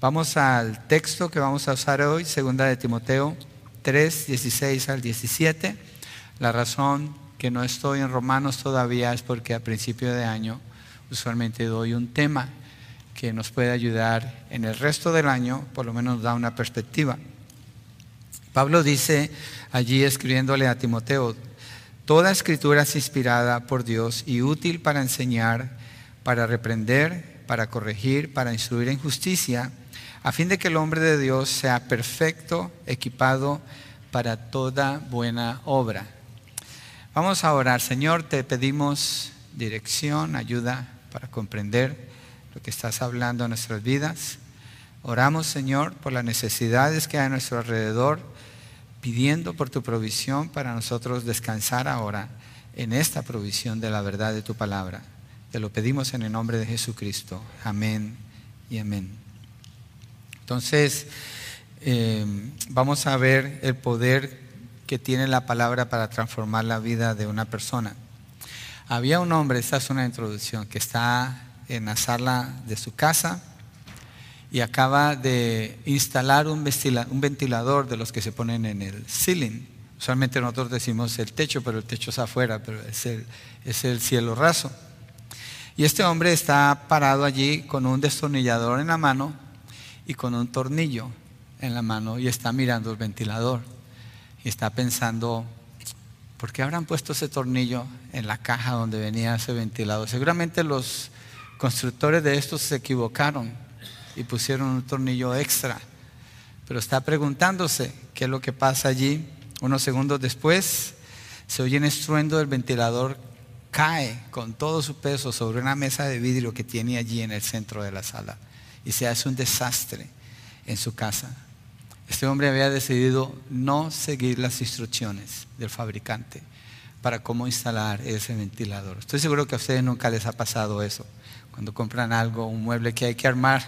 Vamos al texto que vamos a usar hoy, segunda de Timoteo 3, 16 al 17. La razón que no estoy en Romanos todavía es porque a principio de año usualmente doy un tema que nos puede ayudar en el resto del año, por lo menos da una perspectiva. Pablo dice allí escribiéndole a Timoteo, toda escritura es inspirada por Dios y útil para enseñar, para reprender, para corregir, para instruir en justicia, a fin de que el hombre de Dios sea perfecto, equipado para toda buena obra. Vamos a orar. Señor, te pedimos dirección, ayuda para comprender lo que estás hablando en nuestras vidas. Oramos, Señor, por las necesidades que hay a nuestro alrededor, pidiendo por tu provisión para nosotros descansar ahora en esta provisión de la verdad de tu palabra. Te lo pedimos en el nombre de Jesucristo. Amén y amén. Entonces, eh, vamos a ver el poder que tiene la palabra para transformar la vida de una persona. Había un hombre, esta es una introducción, que está en la sala de su casa y acaba de instalar un ventilador de los que se ponen en el ceiling. Usualmente nosotros decimos el techo, pero el techo es afuera, pero es el, es el cielo raso. Y este hombre está parado allí con un destornillador en la mano y con un tornillo en la mano y está mirando el ventilador y está pensando, ¿por qué habrán puesto ese tornillo en la caja donde venía ese ventilador? Seguramente los constructores de estos se equivocaron y pusieron un tornillo extra, pero está preguntándose qué es lo que pasa allí. Unos segundos después se oye un estruendo del ventilador cae con todo su peso sobre una mesa de vidrio que tiene allí en el centro de la sala y se hace un desastre en su casa. Este hombre había decidido no seguir las instrucciones del fabricante para cómo instalar ese ventilador. Estoy seguro que a ustedes nunca les ha pasado eso. Cuando compran algo, un mueble que hay que armar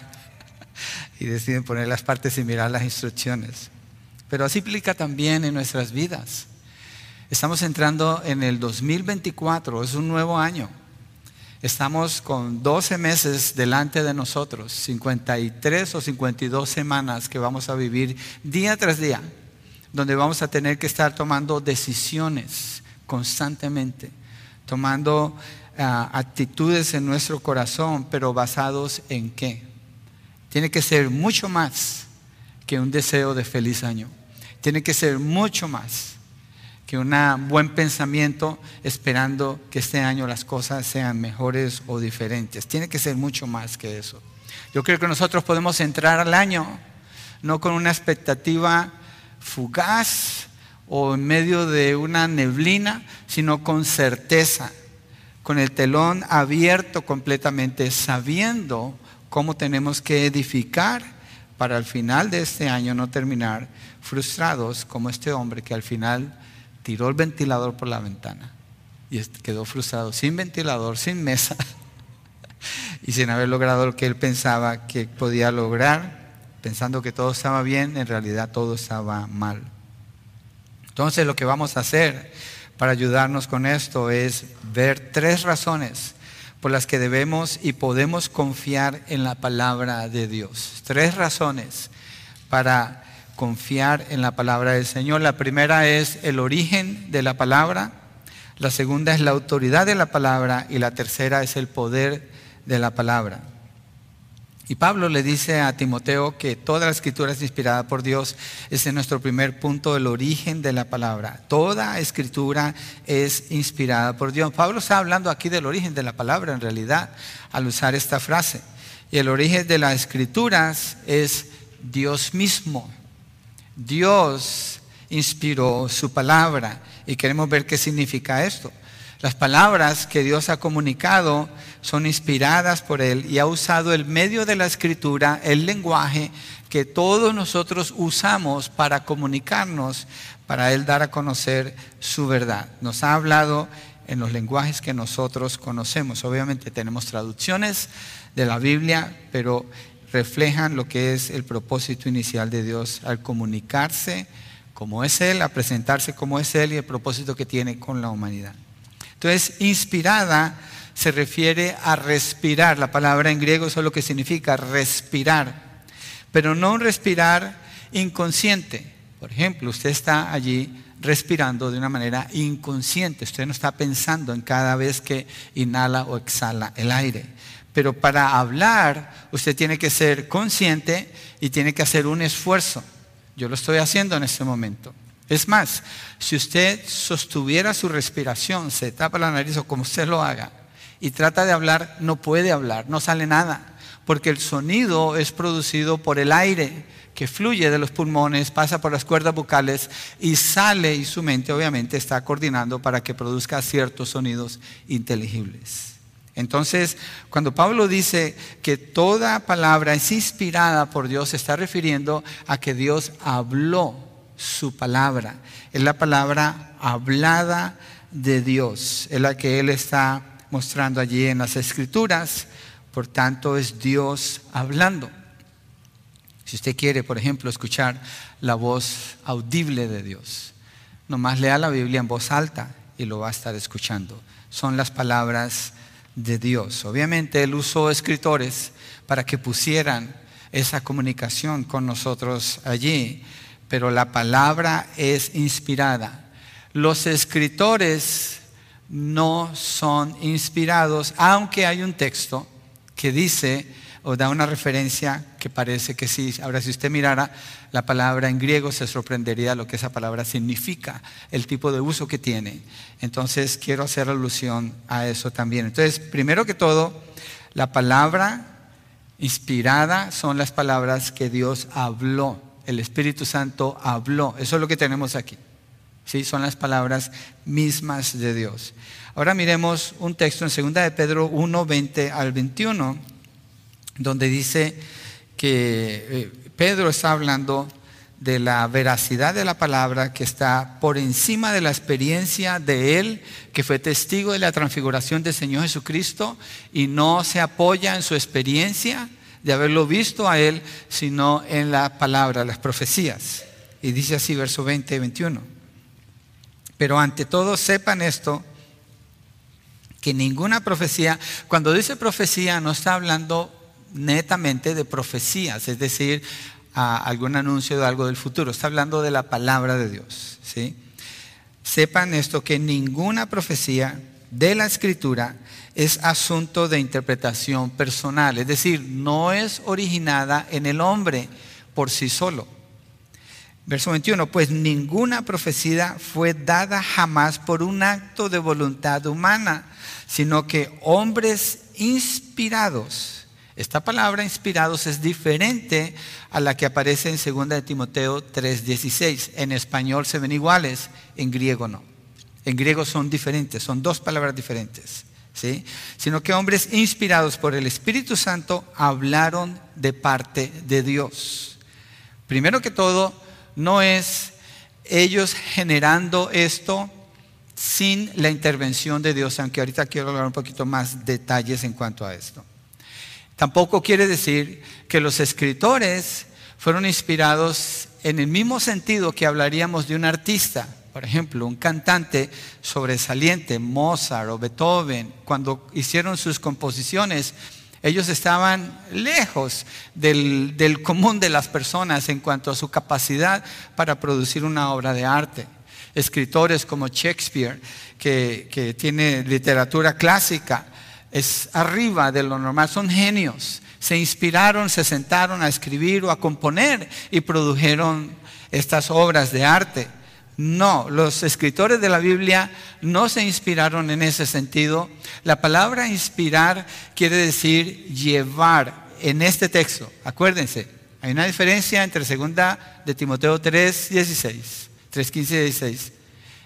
y deciden poner las partes y mirar las instrucciones. Pero así implica también en nuestras vidas. Estamos entrando en el 2024, es un nuevo año. Estamos con 12 meses delante de nosotros, 53 o 52 semanas que vamos a vivir día tras día, donde vamos a tener que estar tomando decisiones constantemente, tomando ah, actitudes en nuestro corazón, pero basados en qué. Tiene que ser mucho más que un deseo de feliz año. Tiene que ser mucho más que un buen pensamiento esperando que este año las cosas sean mejores o diferentes. Tiene que ser mucho más que eso. Yo creo que nosotros podemos entrar al año no con una expectativa fugaz o en medio de una neblina, sino con certeza, con el telón abierto completamente, sabiendo cómo tenemos que edificar para al final de este año no terminar frustrados como este hombre que al final tiró el ventilador por la ventana y quedó frustrado, sin ventilador, sin mesa y sin haber logrado lo que él pensaba que podía lograr, pensando que todo estaba bien, en realidad todo estaba mal. Entonces lo que vamos a hacer para ayudarnos con esto es ver tres razones por las que debemos y podemos confiar en la palabra de Dios. Tres razones para confiar en la palabra del Señor. La primera es el origen de la palabra, la segunda es la autoridad de la palabra y la tercera es el poder de la palabra. Y Pablo le dice a Timoteo que toda la escritura es inspirada por Dios. Ese es nuestro primer punto, el origen de la palabra. Toda escritura es inspirada por Dios. Pablo está hablando aquí del origen de la palabra en realidad al usar esta frase. Y el origen de las escrituras es Dios mismo. Dios inspiró su palabra y queremos ver qué significa esto. Las palabras que Dios ha comunicado son inspiradas por Él y ha usado el medio de la escritura, el lenguaje que todos nosotros usamos para comunicarnos, para Él dar a conocer su verdad. Nos ha hablado en los lenguajes que nosotros conocemos. Obviamente tenemos traducciones de la Biblia, pero reflejan lo que es el propósito inicial de Dios al comunicarse como es Él, a presentarse como es Él y el propósito que tiene con la humanidad. Entonces, inspirada se refiere a respirar. La palabra en griego es lo que significa respirar. pero no un respirar inconsciente. Por ejemplo, usted está allí respirando de una manera inconsciente, usted no está pensando en cada vez que inhala o exhala el aire. Pero para hablar, usted tiene que ser consciente y tiene que hacer un esfuerzo. Yo lo estoy haciendo en este momento. Es más, si usted sostuviera su respiración, se tapa la nariz o como usted lo haga, y trata de hablar, no puede hablar, no sale nada, porque el sonido es producido por el aire que fluye de los pulmones, pasa por las cuerdas vocales y sale y su mente obviamente está coordinando para que produzca ciertos sonidos inteligibles. Entonces, cuando Pablo dice que toda palabra es inspirada por Dios, se está refiriendo a que Dios habló su palabra. Es la palabra hablada de Dios. Es la que Él está mostrando allí en las escrituras. Por tanto, es Dios hablando. Si usted quiere, por ejemplo, escuchar la voz audible de Dios, nomás lea la Biblia en voz alta y lo va a estar escuchando. Son las palabras de Dios. Obviamente Él usó escritores para que pusieran esa comunicación con nosotros allí pero la palabra es inspirada. Los escritores no son inspirados, aunque hay un texto que dice o da una referencia que parece que sí. Ahora, si usted mirara la palabra en griego, se sorprendería lo que esa palabra significa, el tipo de uso que tiene. Entonces, quiero hacer alusión a eso también. Entonces, primero que todo, la palabra inspirada son las palabras que Dios habló el Espíritu Santo habló. Eso es lo que tenemos aquí. ¿Sí? Son las palabras mismas de Dios. Ahora miremos un texto en 2 de Pedro 1, 20 al 21, donde dice que eh, Pedro está hablando de la veracidad de la palabra que está por encima de la experiencia de él, que fue testigo de la transfiguración del Señor Jesucristo y no se apoya en su experiencia, de haberlo visto a Él, sino en la palabra, las profecías. Y dice así, verso 20 y 21. Pero ante todo sepan esto, que ninguna profecía, cuando dice profecía no está hablando netamente de profecías, es decir, algún anuncio de algo del futuro, está hablando de la palabra de Dios. ¿sí? Sepan esto, que ninguna profecía de la escritura es asunto de interpretación personal, es decir, no es originada en el hombre por sí solo. Verso 21, pues ninguna profecía fue dada jamás por un acto de voluntad humana, sino que hombres inspirados, esta palabra inspirados es diferente a la que aparece en 2 de Timoteo 3:16. En español se ven iguales, en griego no. En griego son diferentes, son dos palabras diferentes sino que hombres inspirados por el Espíritu Santo hablaron de parte de Dios. Primero que todo, no es ellos generando esto sin la intervención de Dios, aunque ahorita quiero hablar un poquito más detalles en cuanto a esto. Tampoco quiere decir que los escritores fueron inspirados en el mismo sentido que hablaríamos de un artista. Por ejemplo, un cantante sobresaliente, Mozart o Beethoven, cuando hicieron sus composiciones, ellos estaban lejos del, común de las personas en cuanto a su capacidad para producir una obra de arte. Escritores como Shakespeare, que, tiene literatura clásica, es arriba de lo normal, son genios. Se inspiraron, se sentaron a escribir o a componer y produjeron estas obras de arte. No, los escritores de la Biblia no se inspiraron en ese sentido. La palabra inspirar quiere decir llevar en este texto. Acuérdense, hay una diferencia entre segunda de Timoteo 3, 16, 3, 15 y 16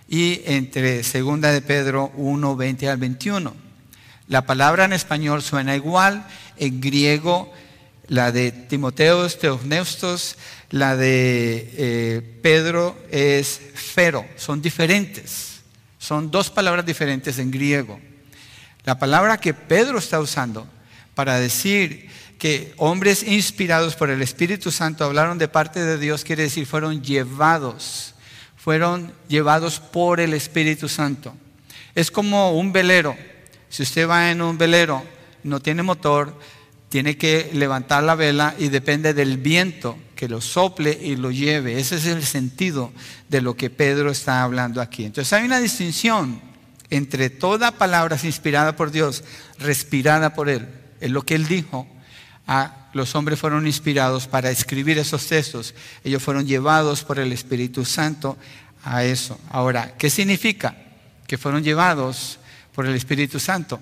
y entre segunda de Pedro 1, 20 al 21. La palabra en español suena igual, en griego la de Timoteo Teogneustos, la de eh, Pedro es fero, son diferentes, son dos palabras diferentes en griego. La palabra que Pedro está usando para decir que hombres inspirados por el Espíritu Santo hablaron de parte de Dios quiere decir fueron llevados, fueron llevados por el Espíritu Santo. Es como un velero. Si usted va en un velero, no tiene motor, tiene que levantar la vela y depende del viento que lo sople y lo lleve. Ese es el sentido de lo que Pedro está hablando aquí. Entonces hay una distinción entre toda palabra inspirada por Dios, respirada por Él. Es lo que Él dijo. A, los hombres fueron inspirados para escribir esos textos. Ellos fueron llevados por el Espíritu Santo a eso. Ahora, ¿qué significa? Que fueron llevados por el Espíritu Santo.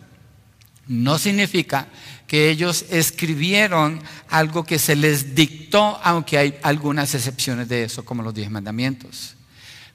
No significa que ellos escribieron algo que se les dictó, aunque hay algunas excepciones de eso, como los diez mandamientos.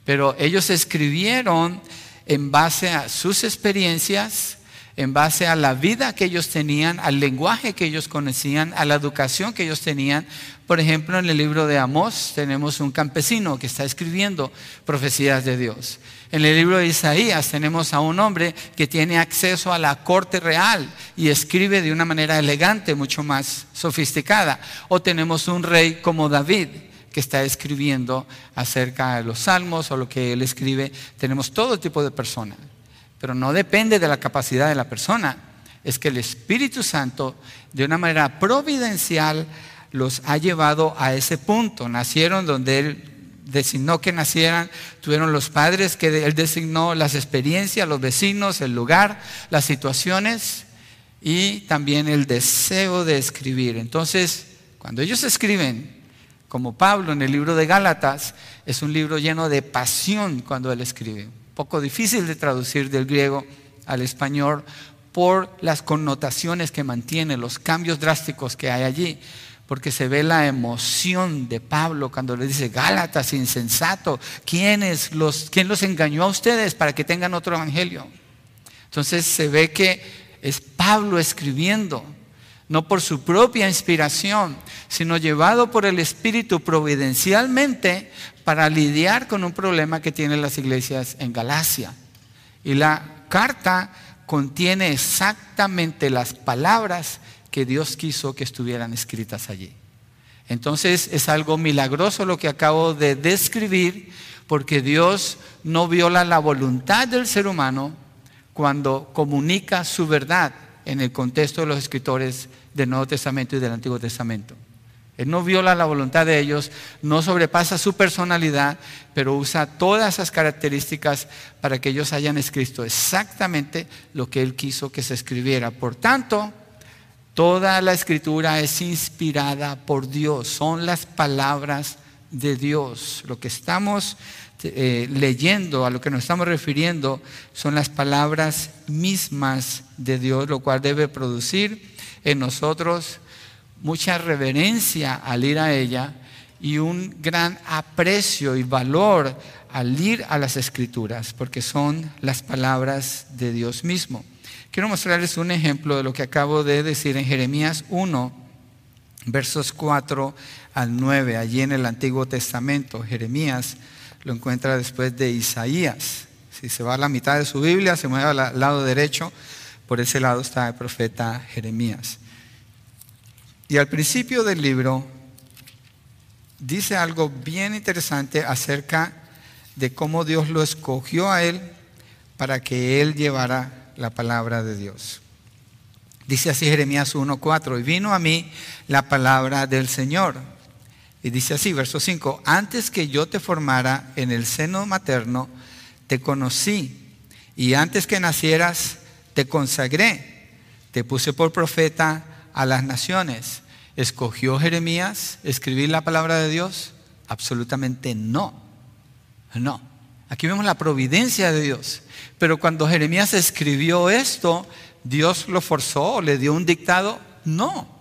Pero ellos escribieron en base a sus experiencias, en base a la vida que ellos tenían, al lenguaje que ellos conocían, a la educación que ellos tenían. Por ejemplo, en el libro de Amós tenemos un campesino que está escribiendo profecías de Dios. En el libro de Isaías tenemos a un hombre que tiene acceso a la corte real y escribe de una manera elegante, mucho más sofisticada. O tenemos un rey como David que está escribiendo acerca de los salmos o lo que él escribe. Tenemos todo tipo de personas, pero no depende de la capacidad de la persona. Es que el Espíritu Santo, de una manera providencial, los ha llevado a ese punto. Nacieron donde él designó que nacieran, tuvieron los padres que él designó, las experiencias, los vecinos, el lugar, las situaciones y también el deseo de escribir. Entonces, cuando ellos escriben, como Pablo en el libro de Gálatas, es un libro lleno de pasión cuando él escribe. Poco difícil de traducir del griego al español por las connotaciones que mantiene, los cambios drásticos que hay allí porque se ve la emoción de Pablo cuando le dice, Gálatas, insensato, ¿quién, los, ¿quién los engañó a ustedes para que tengan otro evangelio? Entonces se ve que es Pablo escribiendo, no por su propia inspiración, sino llevado por el Espíritu providencialmente para lidiar con un problema que tienen las iglesias en Galacia. Y la carta contiene exactamente las palabras que Dios quiso que estuvieran escritas allí. Entonces es algo milagroso lo que acabo de describir, porque Dios no viola la voluntad del ser humano cuando comunica su verdad en el contexto de los escritores del Nuevo Testamento y del Antiguo Testamento. Él no viola la voluntad de ellos, no sobrepasa su personalidad, pero usa todas esas características para que ellos hayan escrito exactamente lo que Él quiso que se escribiera. Por tanto, Toda la escritura es inspirada por Dios, son las palabras de Dios. Lo que estamos eh, leyendo, a lo que nos estamos refiriendo, son las palabras mismas de Dios, lo cual debe producir en nosotros mucha reverencia al ir a ella y un gran aprecio y valor al ir a las escrituras, porque son las palabras de Dios mismo. Quiero mostrarles un ejemplo de lo que acabo de decir en Jeremías 1, versos 4 al 9, allí en el Antiguo Testamento. Jeremías lo encuentra después de Isaías. Si se va a la mitad de su Biblia, se mueve al lado derecho, por ese lado está el profeta Jeremías. Y al principio del libro dice algo bien interesante acerca de cómo Dios lo escogió a él para que él llevara la palabra de Dios. Dice así Jeremías 1.4, y vino a mí la palabra del Señor. Y dice así, verso 5, antes que yo te formara en el seno materno, te conocí, y antes que nacieras, te consagré, te puse por profeta a las naciones. ¿Escogió Jeremías escribir la palabra de Dios? Absolutamente no. No. Aquí vemos la providencia de Dios. Pero cuando Jeremías escribió esto, ¿Dios lo forzó o le dio un dictado? No.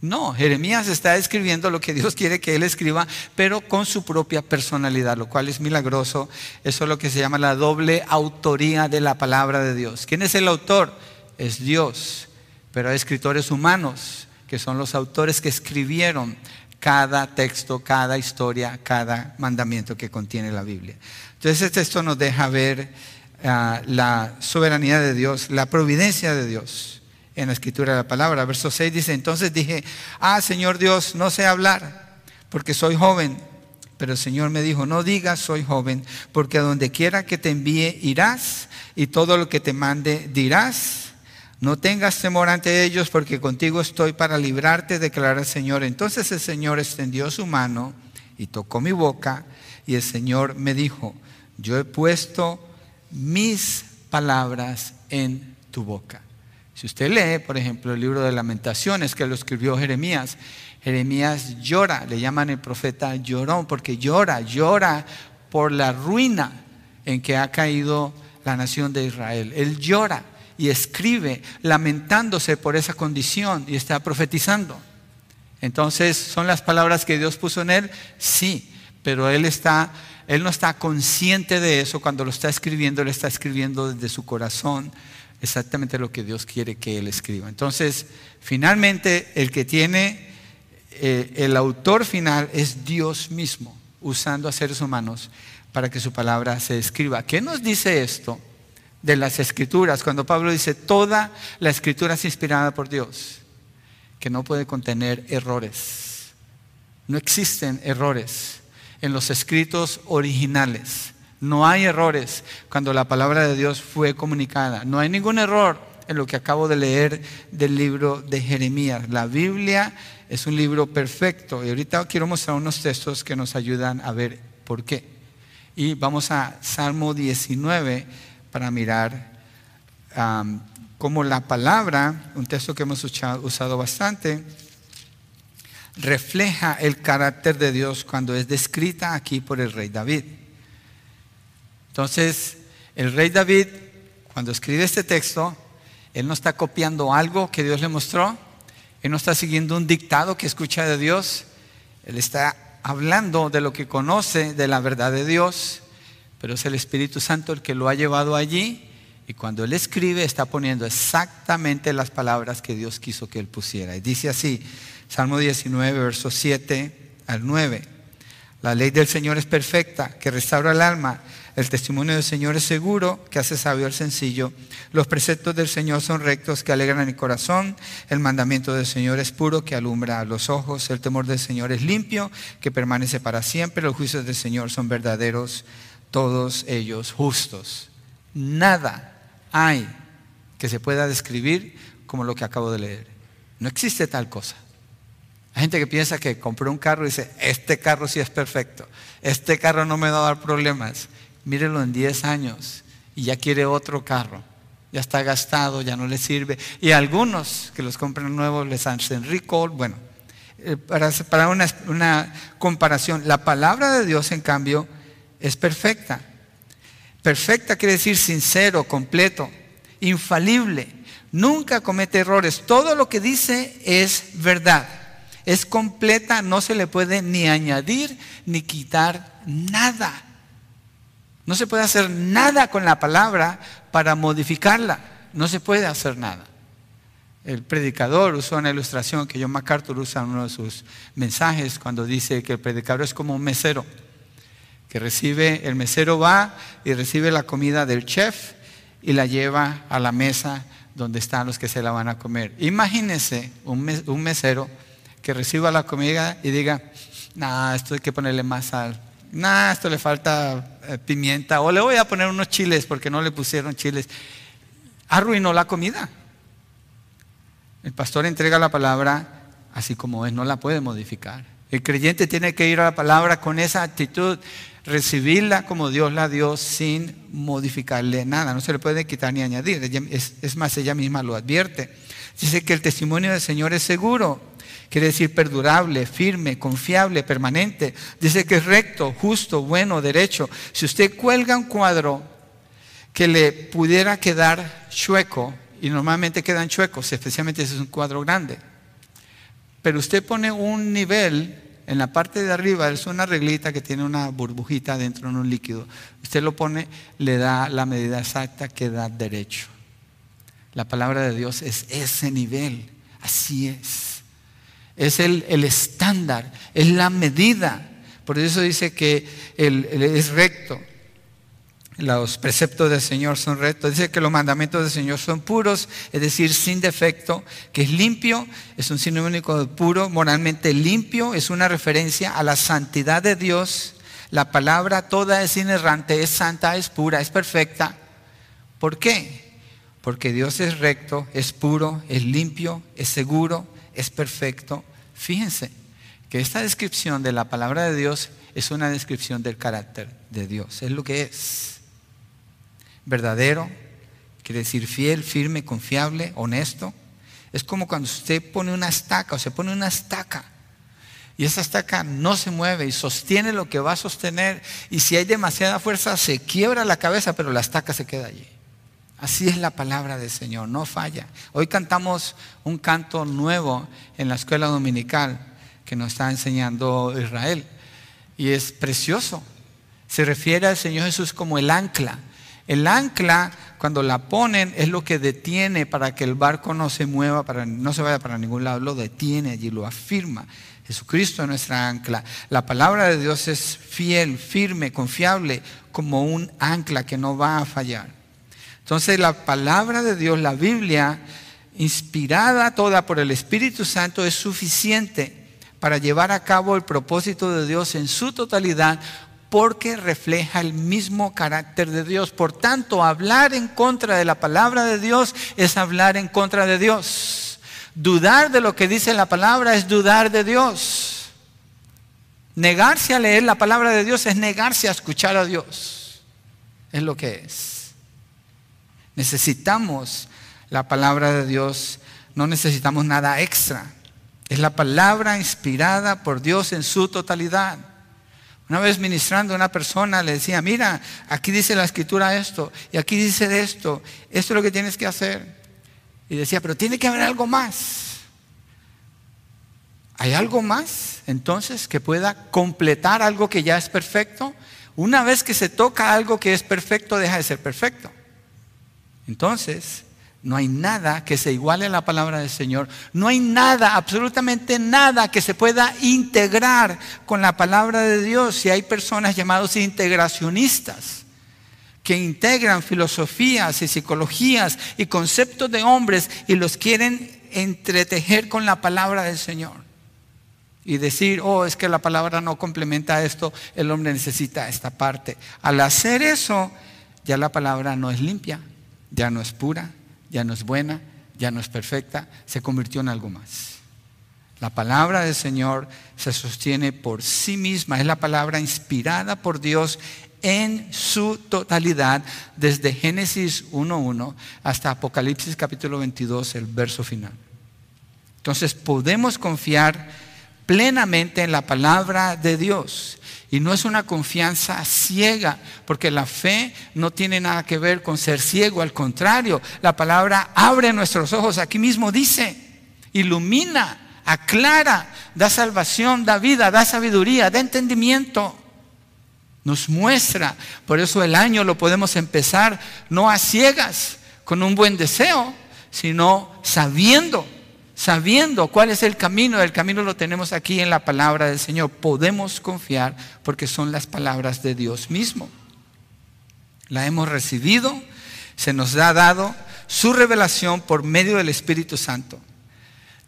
No, Jeremías está escribiendo lo que Dios quiere que él escriba, pero con su propia personalidad, lo cual es milagroso. Eso es lo que se llama la doble autoría de la palabra de Dios. ¿Quién es el autor? Es Dios. Pero hay escritores humanos, que son los autores que escribieron cada texto, cada historia, cada mandamiento que contiene la Biblia. Entonces este nos deja ver ah, la soberanía de Dios, la providencia de Dios en la escritura de la palabra. Verso 6 dice, entonces dije, ah, Señor Dios, no sé hablar porque soy joven. Pero el Señor me dijo, no digas soy joven, porque a donde quiera que te envíe irás y todo lo que te mande dirás. No tengas temor ante ellos porque contigo estoy para librarte, declara el Señor. Entonces el Señor extendió su mano y tocó mi boca y el Señor me dijo, yo he puesto mis palabras en tu boca. Si usted lee, por ejemplo, el libro de lamentaciones que lo escribió Jeremías, Jeremías llora, le llaman el profeta llorón, porque llora, llora por la ruina en que ha caído la nación de Israel. Él llora y escribe lamentándose por esa condición y está profetizando. Entonces, ¿son las palabras que Dios puso en él? Sí, pero él está él no está consciente de eso cuando lo está escribiendo, él está escribiendo desde su corazón exactamente lo que Dios quiere que él escriba. Entonces, finalmente, el que tiene eh, el autor final es Dios mismo, usando a seres humanos para que su palabra se escriba. ¿Qué nos dice esto de las escrituras? Cuando Pablo dice, toda la escritura es inspirada por Dios, que no puede contener errores. No existen errores en los escritos originales. No hay errores cuando la palabra de Dios fue comunicada. No hay ningún error en lo que acabo de leer del libro de Jeremías. La Biblia es un libro perfecto y ahorita quiero mostrar unos textos que nos ayudan a ver por qué. Y vamos a Salmo 19 para mirar cómo la palabra, un texto que hemos usado bastante, refleja el carácter de Dios cuando es descrita aquí por el rey David. Entonces, el rey David, cuando escribe este texto, él no está copiando algo que Dios le mostró, él no está siguiendo un dictado que escucha de Dios, él está hablando de lo que conoce de la verdad de Dios, pero es el Espíritu Santo el que lo ha llevado allí y cuando él escribe está poniendo exactamente las palabras que Dios quiso que él pusiera. Y dice así, Salmo 19, versos 7 al 9. La ley del Señor es perfecta, que restaura el alma. El testimonio del Señor es seguro, que hace sabio al sencillo. Los preceptos del Señor son rectos, que alegran el corazón. El mandamiento del Señor es puro, que alumbra los ojos. El temor del Señor es limpio, que permanece para siempre. Los juicios del Señor son verdaderos, todos ellos justos. Nada hay que se pueda describir como lo que acabo de leer. No existe tal cosa. Hay gente que piensa que compró un carro y dice, este carro sí es perfecto, este carro no me va a dar problemas. Mírelo en 10 años y ya quiere otro carro. Ya está gastado, ya no le sirve. Y algunos que los compran nuevos les hacen recall. Bueno, eh, para, para una, una comparación, la palabra de Dios en cambio es perfecta. Perfecta quiere decir sincero, completo, infalible. Nunca comete errores. Todo lo que dice es verdad es completa, no se le puede ni añadir ni quitar nada. No se puede hacer nada con la palabra para modificarla. No se puede hacer nada. El predicador usó una ilustración que John MacArthur usa en uno de sus mensajes cuando dice que el predicador es como un mesero, que recibe, el mesero va y recibe la comida del chef y la lleva a la mesa donde están los que se la van a comer. Imagínese un, un mesero que reciba la comida y diga, nah, esto hay que ponerle más sal, nah, esto le falta eh, pimienta, o le voy a poner unos chiles porque no le pusieron chiles. Arruinó la comida. El pastor entrega la palabra así como es, no la puede modificar. El creyente tiene que ir a la palabra con esa actitud, recibirla como Dios la dio sin modificarle nada, no se le puede quitar ni añadir. Es, más, ella misma lo advierte. Dice que el testimonio del Señor es seguro. Quiere decir perdurable, firme, confiable, permanente. Dice que es recto, justo, bueno, derecho. Si usted cuelga un cuadro que le pudiera quedar chueco, y normalmente quedan chuecos, especialmente si es un cuadro grande, pero usted pone un nivel en la parte de arriba, es una reglita que tiene una burbujita dentro de un líquido. Usted lo pone, le da la medida exacta que da derecho. La palabra de Dios es ese nivel, así es es el, estándar, es la medida. Por eso dice que es recto. Los preceptos del Señor son rectos. Dice que los mandamientos del Señor son puros, es decir, sin defecto, que es limpio, es un sinónimo de puro, moralmente limpio, es una referencia a la santidad de Dios. La palabra toda es inerrante, es santa, es pura, es perfecta. ¿Por qué? porque Dios es recto, es puro, es limpio, es seguro, es perfecto. Fíjense que esta descripción de la palabra de Dios es una descripción del carácter de Dios, es lo que es. Verdadero, quiere decir fiel, firme, confiable, honesto. Es como cuando usted pone una estaca o se pone una estaca y esa estaca no se mueve y sostiene lo que va a sostener y si hay demasiada fuerza se quiebra la cabeza pero la estaca se queda allí. Así es la palabra del Señor, no falla. Hoy cantamos un canto nuevo en la escuela dominical que nos está enseñando Israel. Y es precioso. Se refiere al Señor Jesús como el ancla. El ancla, cuando la ponen, es lo que detiene para que el barco no se mueva, para, no se vaya para ningún lado, lo detiene allí, lo afirma. Jesucristo es nuestra ancla. La palabra de Dios es fiel, firme, confiable, como un ancla que no va a fallar. Entonces la palabra de Dios, la Biblia, inspirada toda por el Espíritu Santo, es suficiente para llevar a cabo el propósito de Dios en su totalidad porque refleja el mismo carácter de Dios. Por tanto, hablar en contra de la palabra de Dios es hablar en contra de Dios. Dudar de lo que dice la palabra es dudar de Dios. Negarse a leer la palabra de Dios es negarse a escuchar a Dios. Es lo que es. Necesitamos la palabra de Dios, no necesitamos nada extra. Es la palabra inspirada por Dios en su totalidad. Una vez ministrando a una persona le decía, mira, aquí dice la escritura esto, y aquí dice esto, esto es lo que tienes que hacer. Y decía, pero tiene que haber algo más. ¿Hay algo más entonces que pueda completar algo que ya es perfecto? Una vez que se toca algo que es perfecto, deja de ser perfecto. Entonces, no hay nada que se iguale a la palabra del Señor. No hay nada, absolutamente nada que se pueda integrar con la palabra de Dios. Si hay personas llamadas integracionistas que integran filosofías y psicologías y conceptos de hombres y los quieren entretejer con la palabra del Señor. Y decir, oh, es que la palabra no complementa esto, el hombre necesita esta parte. Al hacer eso, ya la palabra no es limpia, ya no es pura, ya no es buena, ya no es perfecta, se convirtió en algo más. La palabra del Señor se sostiene por sí misma, es la palabra inspirada por Dios en su totalidad, desde Génesis 1.1 hasta Apocalipsis capítulo 22, el verso final. Entonces podemos confiar plenamente en la palabra de Dios. Y no es una confianza ciega, porque la fe no tiene nada que ver con ser ciego, al contrario, la palabra abre nuestros ojos, aquí mismo dice, ilumina, aclara, da salvación, da vida, da sabiduría, da entendimiento, nos muestra. Por eso el año lo podemos empezar no a ciegas, con un buen deseo, sino sabiendo sabiendo cuál es el camino, el camino lo tenemos aquí en la palabra del Señor. Podemos confiar porque son las palabras de Dios mismo. La hemos recibido, se nos ha dado su revelación por medio del Espíritu Santo.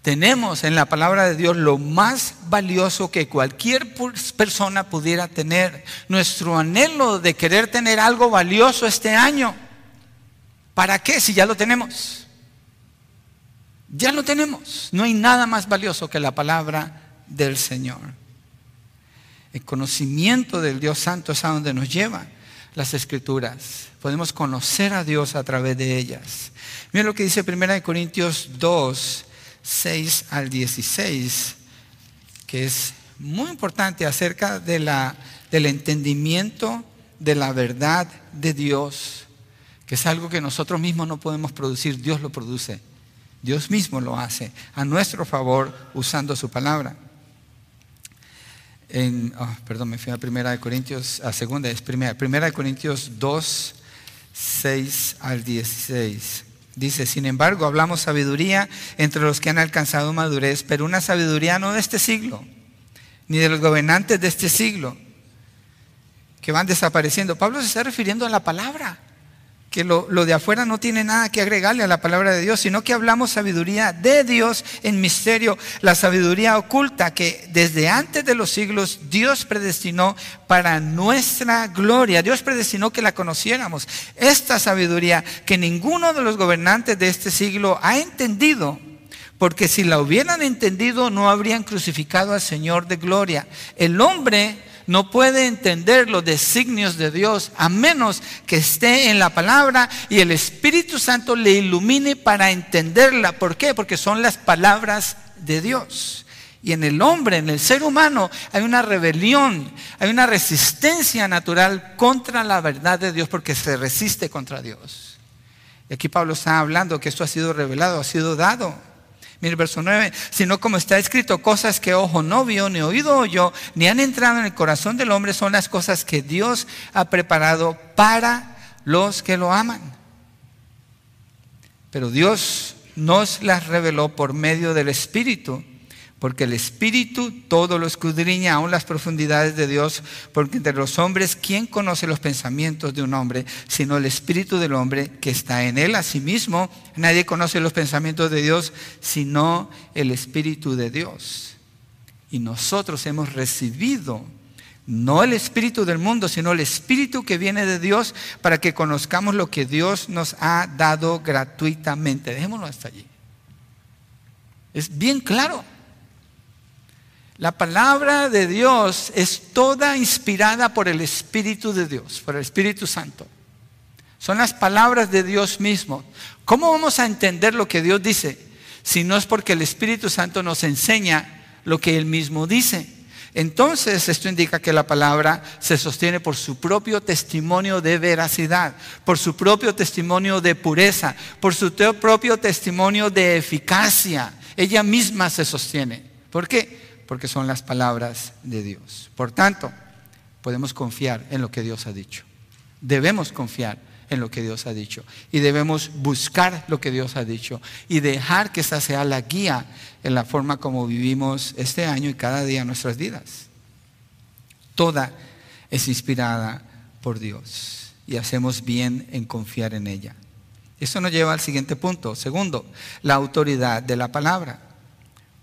Tenemos en la palabra de Dios lo más valioso que cualquier persona pudiera tener. Nuestro anhelo de querer tener algo valioso este año. ¿Para qué si ya lo tenemos? Ya lo tenemos. No hay nada más valioso que la palabra del Señor. El conocimiento del Dios Santo es a donde nos lleva las escrituras. Podemos conocer a Dios a través de ellas. Miren lo que dice 1 Corintios 2, 6 al 16, que es muy importante acerca de la, del entendimiento de la verdad de Dios, que es algo que nosotros mismos no podemos producir, Dios lo produce. Dios mismo lo hace a nuestro favor usando su palabra. En, oh, perdón, me fui a primera de Corintios, a segunda es primera, primera de Corintios 2, 6 al 16. Dice, sin embargo, hablamos sabiduría entre los que han alcanzado madurez, pero una sabiduría no de este siglo, ni de los gobernantes de este siglo, que van desapareciendo. Pablo se está refiriendo a la palabra. Que lo, de afuera no tiene nada que agregarle a la palabra de Dios, sino que hablamos sabiduría de Dios en misterio, la sabiduría oculta que desde antes de los siglos Dios predestinó para nuestra gloria. Dios predestinó que la conociéramos. Esta sabiduría que ninguno de los gobernantes de este siglo ha entendido, porque si la hubieran entendido no habrían crucificado al Señor de gloria. El hombre no puede entender los designios de Dios a menos que esté en la palabra y el Espíritu Santo le ilumine para entenderla. ¿Por qué? Porque son las palabras de Dios. Y en el hombre, en el ser humano, hay una rebelión, hay una resistencia natural contra la verdad de Dios porque se resiste contra Dios. Y aquí Pablo está hablando que esto ha sido revelado, ha sido dado. Mire, verso 9, sino como está escrito, cosas que ojo no vio, ni oído oyó, ni han entrado en el corazón del hombre, son las cosas que Dios ha preparado para los que lo aman. Pero Dios nos las reveló por medio del Espíritu porque el Espíritu todo lo escudriña aún las profundidades de Dios, porque entre los hombres, ¿quién conoce los pensamientos de un hombre, sino el Espíritu del hombre que está en él? Asimismo, nadie conoce los pensamientos de Dios, sino el Espíritu de Dios. Y nosotros hemos recibido no el Espíritu del mundo, sino el Espíritu que viene de Dios para que conozcamos lo que Dios nos ha dado gratuitamente. Dejémoslo hasta allí. Es bien claro. La palabra de Dios es toda inspirada por el Espíritu de Dios, por el Espíritu Santo. Son las palabras de Dios mismo. ¿Cómo vamos a entender lo que Dios dice si no es porque el Espíritu Santo nos enseña lo que Él mismo dice? Entonces esto indica que la palabra se sostiene por su propio testimonio de veracidad, por su propio testimonio de pureza, por su propio testimonio de eficacia. Ella misma se sostiene. ¿Por qué? Porque son las palabras de Dios. Por tanto, podemos confiar en lo que Dios ha dicho. Debemos confiar en lo que Dios ha dicho. Y debemos buscar lo que Dios ha dicho. Y dejar que esa sea la guía en la forma como vivimos este año y cada día nuestras vidas. Toda es inspirada por Dios. Y hacemos bien en confiar en ella. Eso nos lleva al siguiente punto. Segundo, la autoridad de la palabra.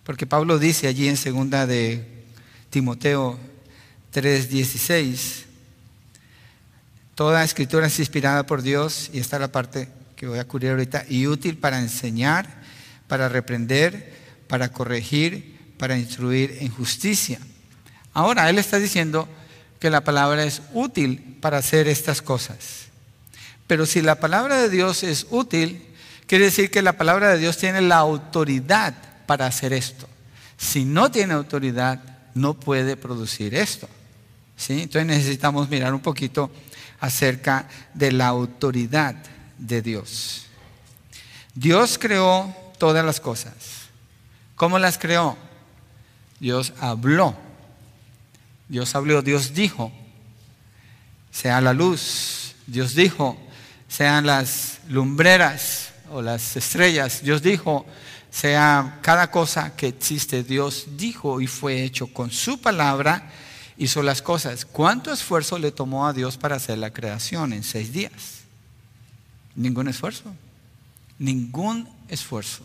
Porque Pablo dice allí en segunda de Timoteo 3:16, toda escritura es inspirada por Dios, y esta es la parte que voy a cubrir ahorita, y útil para enseñar, para reprender, para corregir, para instruir en justicia. Ahora, él está diciendo que la palabra es útil para hacer estas cosas. Pero si la palabra de Dios es útil, quiere decir que la palabra de Dios tiene la autoridad para hacer esto. Si no tiene autoridad, no puede producir esto. ¿sí? Entonces necesitamos mirar un poquito acerca de la autoridad de Dios. Dios creó todas las cosas. ¿Cómo las creó? Dios habló. Dios habló, Dios dijo, sea la luz. Dios dijo, sean las lumbreras o las estrellas. Dios dijo, sea cada cosa que existe, Dios dijo y fue hecho con su palabra, hizo las cosas. ¿Cuánto esfuerzo le tomó a Dios para hacer la creación en seis días? Ningún esfuerzo. Ningún esfuerzo.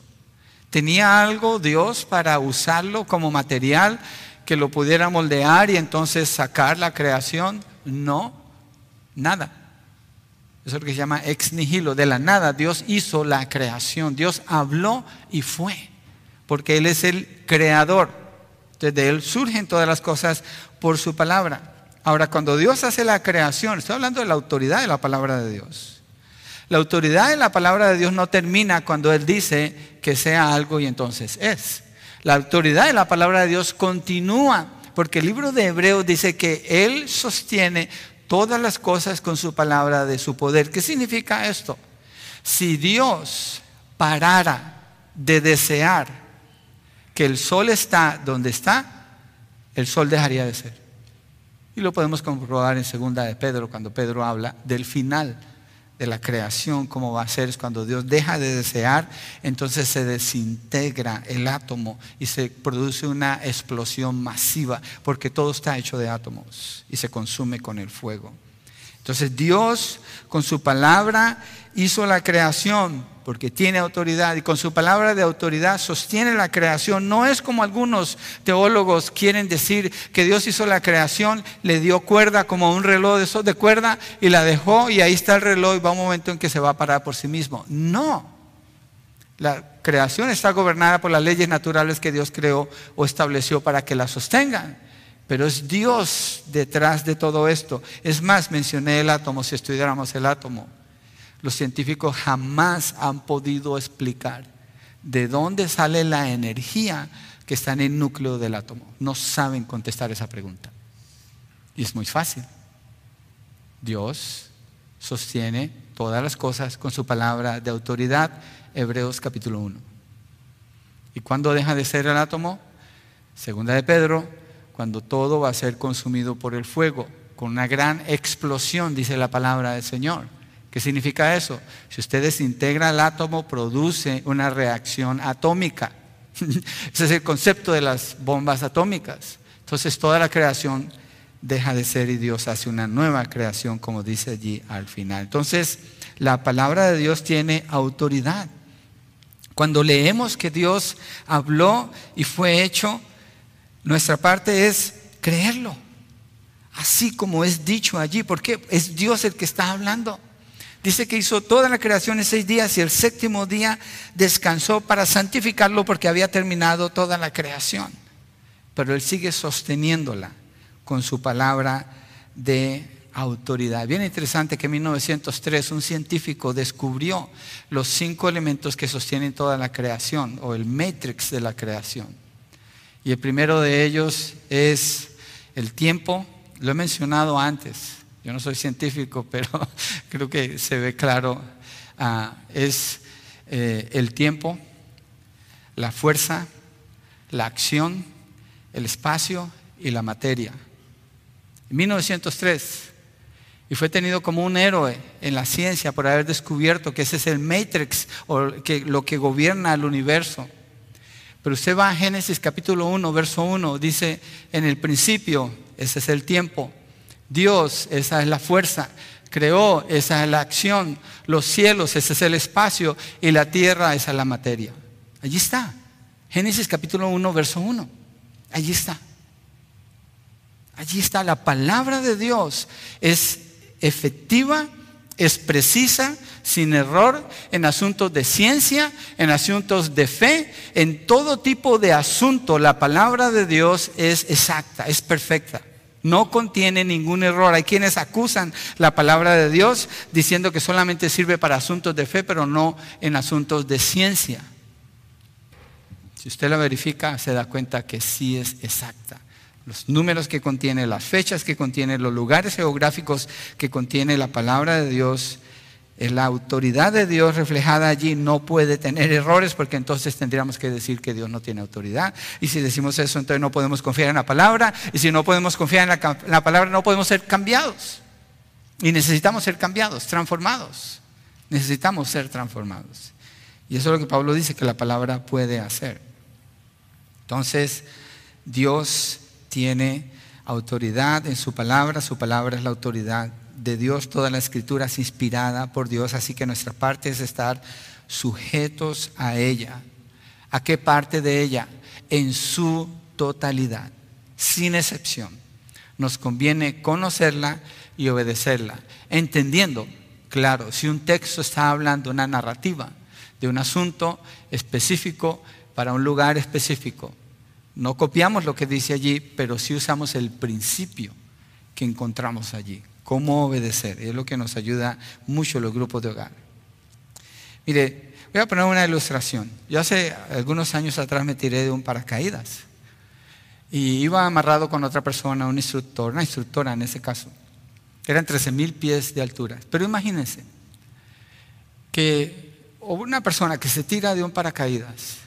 ¿Tenía algo Dios para usarlo como material que lo pudiera moldear y entonces sacar la creación? No, nada. Eso es lo que se llama ex nihilo, de la nada. Dios hizo la creación, Dios habló y fue, porque Él es el creador. Entonces de Él surgen todas las cosas por su palabra. Ahora, cuando Dios hace la creación, estoy hablando de la autoridad de la palabra de Dios. La autoridad de la palabra de Dios no termina cuando Él dice que sea algo y entonces es. La autoridad de la palabra de Dios continúa, porque el libro de Hebreos dice que Él sostiene todas las cosas con su palabra de su poder. ¿Qué significa esto? Si Dios parara de desear que el sol está donde está, el sol dejaría de ser. Y lo podemos comprobar en segunda de Pedro, cuando Pedro habla del final de la creación, cómo va a ser, es cuando Dios deja de desear, entonces se desintegra el átomo y se produce una explosión masiva, porque todo está hecho de átomos y se consume con el fuego. Entonces Dios con su palabra hizo la creación porque tiene autoridad y con su palabra de autoridad sostiene la creación. No es como algunos teólogos quieren decir que Dios hizo la creación, le dio cuerda como un reloj de, de cuerda y la dejó y ahí está el reloj y va un momento en que se va a parar por sí mismo. No. La creación está gobernada por las leyes naturales que Dios creó o estableció para que la sostengan. Pero es Dios detrás de todo esto. Es más, mencioné el átomo, si estudiáramos el átomo los científicos jamás han podido explicar de dónde sale la energía que está en el núcleo del átomo. No saben contestar esa pregunta. Y es muy fácil. Dios sostiene todas las cosas con su palabra de autoridad, Hebreos capítulo 1. ¿Y cuándo deja de ser el átomo? Segunda de Pedro, cuando todo va a ser consumido por el fuego, con una gran explosión, dice la palabra del Señor. ¿Qué significa eso? Si usted desintegra el átomo, produce una reacción atómica. Ese es el concepto de las bombas atómicas. Entonces toda la creación deja de ser y Dios hace una nueva creación, como dice allí al final. Entonces, la palabra de Dios tiene autoridad. Cuando leemos que Dios habló y fue hecho, nuestra parte es creerlo, así como es dicho allí, porque es Dios el que está hablando. Dice que hizo toda la creación en seis días y el séptimo día descansó para santificarlo porque había terminado toda la creación. Pero él sigue sosteniéndola con su palabra de autoridad. Bien interesante que en 1903 un científico descubrió los cinco elementos que sostienen toda la creación o el matrix de la creación. Y el primero de ellos es el tiempo, lo he mencionado antes, yo no soy científico, pero creo que se ve claro, ah, es eh, el tiempo, la fuerza, la acción, el espacio y la materia. En 1903, y fue tenido como un héroe en la ciencia por haber descubierto que ese es el matrix o que, lo que gobierna el universo. Pero usted va a Génesis capítulo 1, verso 1, dice, en el principio, ese es el tiempo, Dios, esa es la fuerza, creó, esa es la acción, los cielos, ese es el espacio y la tierra, esa es la materia. Allí está. Génesis capítulo 1, verso 1. Allí está. Allí está. La palabra de Dios es efectiva, es precisa, sin error, en asuntos de ciencia, en asuntos de fe, en todo tipo de asunto. La palabra de Dios es exacta, es perfecta. No contiene ningún error. Hay quienes acusan la palabra de Dios diciendo que solamente sirve para asuntos de fe, pero no en asuntos de ciencia. Si usted la verifica, se da cuenta que sí es exacta. Los números que contiene, las fechas que contiene, los lugares geográficos que contiene la palabra de Dios la autoridad de Dios reflejada allí no puede tener errores porque entonces tendríamos que decir que Dios no tiene autoridad. Y si decimos eso, entonces no podemos confiar en la palabra. Y si no podemos confiar en la, la palabra, no podemos ser cambiados. Y necesitamos ser cambiados, transformados. Necesitamos ser transformados. Y eso es lo que Pablo dice que la palabra puede hacer. Entonces, Dios tiene autoridad en su palabra, su palabra es la autoridad de Dios, toda la escritura es inspirada por Dios, así que nuestra parte es estar sujetos a ella. ¿A qué parte de ella? En su totalidad, sin excepción. Nos conviene conocerla y obedecerla, entendiendo, claro, si un texto está hablando una narrativa de un asunto específico para un lugar específico. No copiamos lo que dice allí, pero sí usamos el principio que encontramos allí cómo obedecer. Es lo que nos ayuda mucho los grupos de hogar. Mire, voy a poner una ilustración. Yo hace algunos años atrás me tiré de un paracaídas y iba amarrado con otra persona, un instructor, una instructora en ese caso. Eran 13 mil pies de altura. Pero imagínense que una persona que se tira de un paracaídas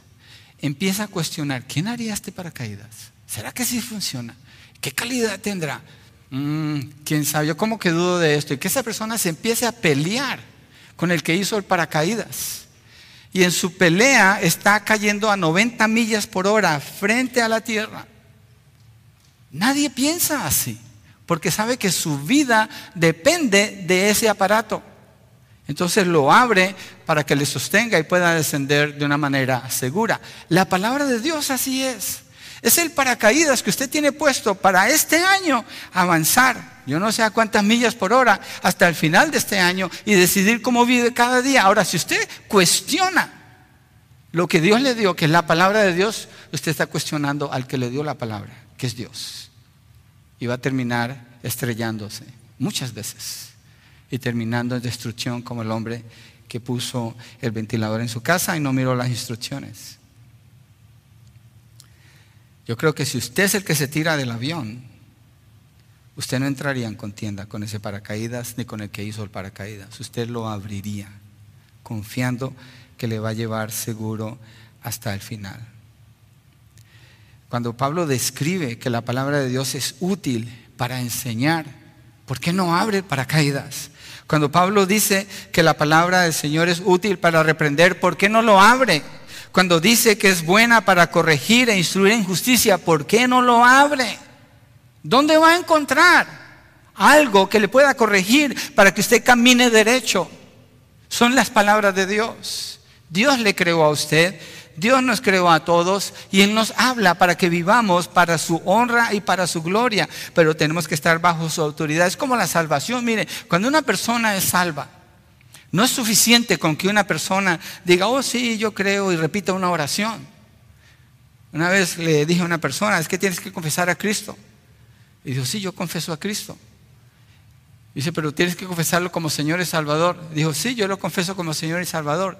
empieza a cuestionar, ¿quién haría este paracaídas? ¿Será que sí funciona? ¿Qué calidad tendrá? Mm, quién sabe, yo como que dudo de esto, y que esa persona se empiece a pelear con el que hizo el paracaídas. Y en su pelea está cayendo a 90 millas por hora frente a la tierra. Nadie piensa así. porque sabe que su vida depende de ese aparato. Entonces lo abre para que le sostenga y pueda descender de una manera segura. La palabra de Dios así es. Es el paracaídas que usted tiene puesto para este año avanzar. Yo no sé a cuántas millas por hora hasta el final de este año y decidir cómo vive cada día. Ahora, si usted cuestiona lo que Dios le dio, que es la palabra de Dios, usted está cuestionando al que le dio la palabra, que es Dios. Y va a terminar estrellándose muchas veces y terminando en destrucción como el hombre que puso el ventilador en su casa y no miró las instrucciones. Yo creo que si usted es el que se tira del avión, usted no entraría en contienda con ese paracaídas ni con el que hizo el paracaídas. Usted lo abriría confiando que le va a llevar seguro hasta el final. Cuando Pablo describe que la palabra de Dios es útil para enseñar, ¿por qué no abre paracaídas? Cuando Pablo dice que la palabra del Señor es útil para reprender, ¿por qué no lo abre? Cuando dice que es buena para corregir e instruir en justicia, ¿por qué no lo abre? ¿Dónde va a encontrar algo que le pueda corregir para que usted camine derecho? Son las palabras de Dios. Dios le creó a usted, Dios nos creó a todos y Él nos habla para que vivamos para su honra y para su gloria, pero tenemos que estar bajo su autoridad. Es como la salvación. Mire, cuando una persona es salva, no es suficiente con que una persona diga, oh sí, yo creo y repita una oración. Una vez le dije a una persona, es que tienes que confesar a Cristo. Y dijo, sí, yo confeso a Cristo. Dice, pero tienes que confesarlo como Señor y Salvador. Dijo, sí, yo lo confeso como Señor y Salvador.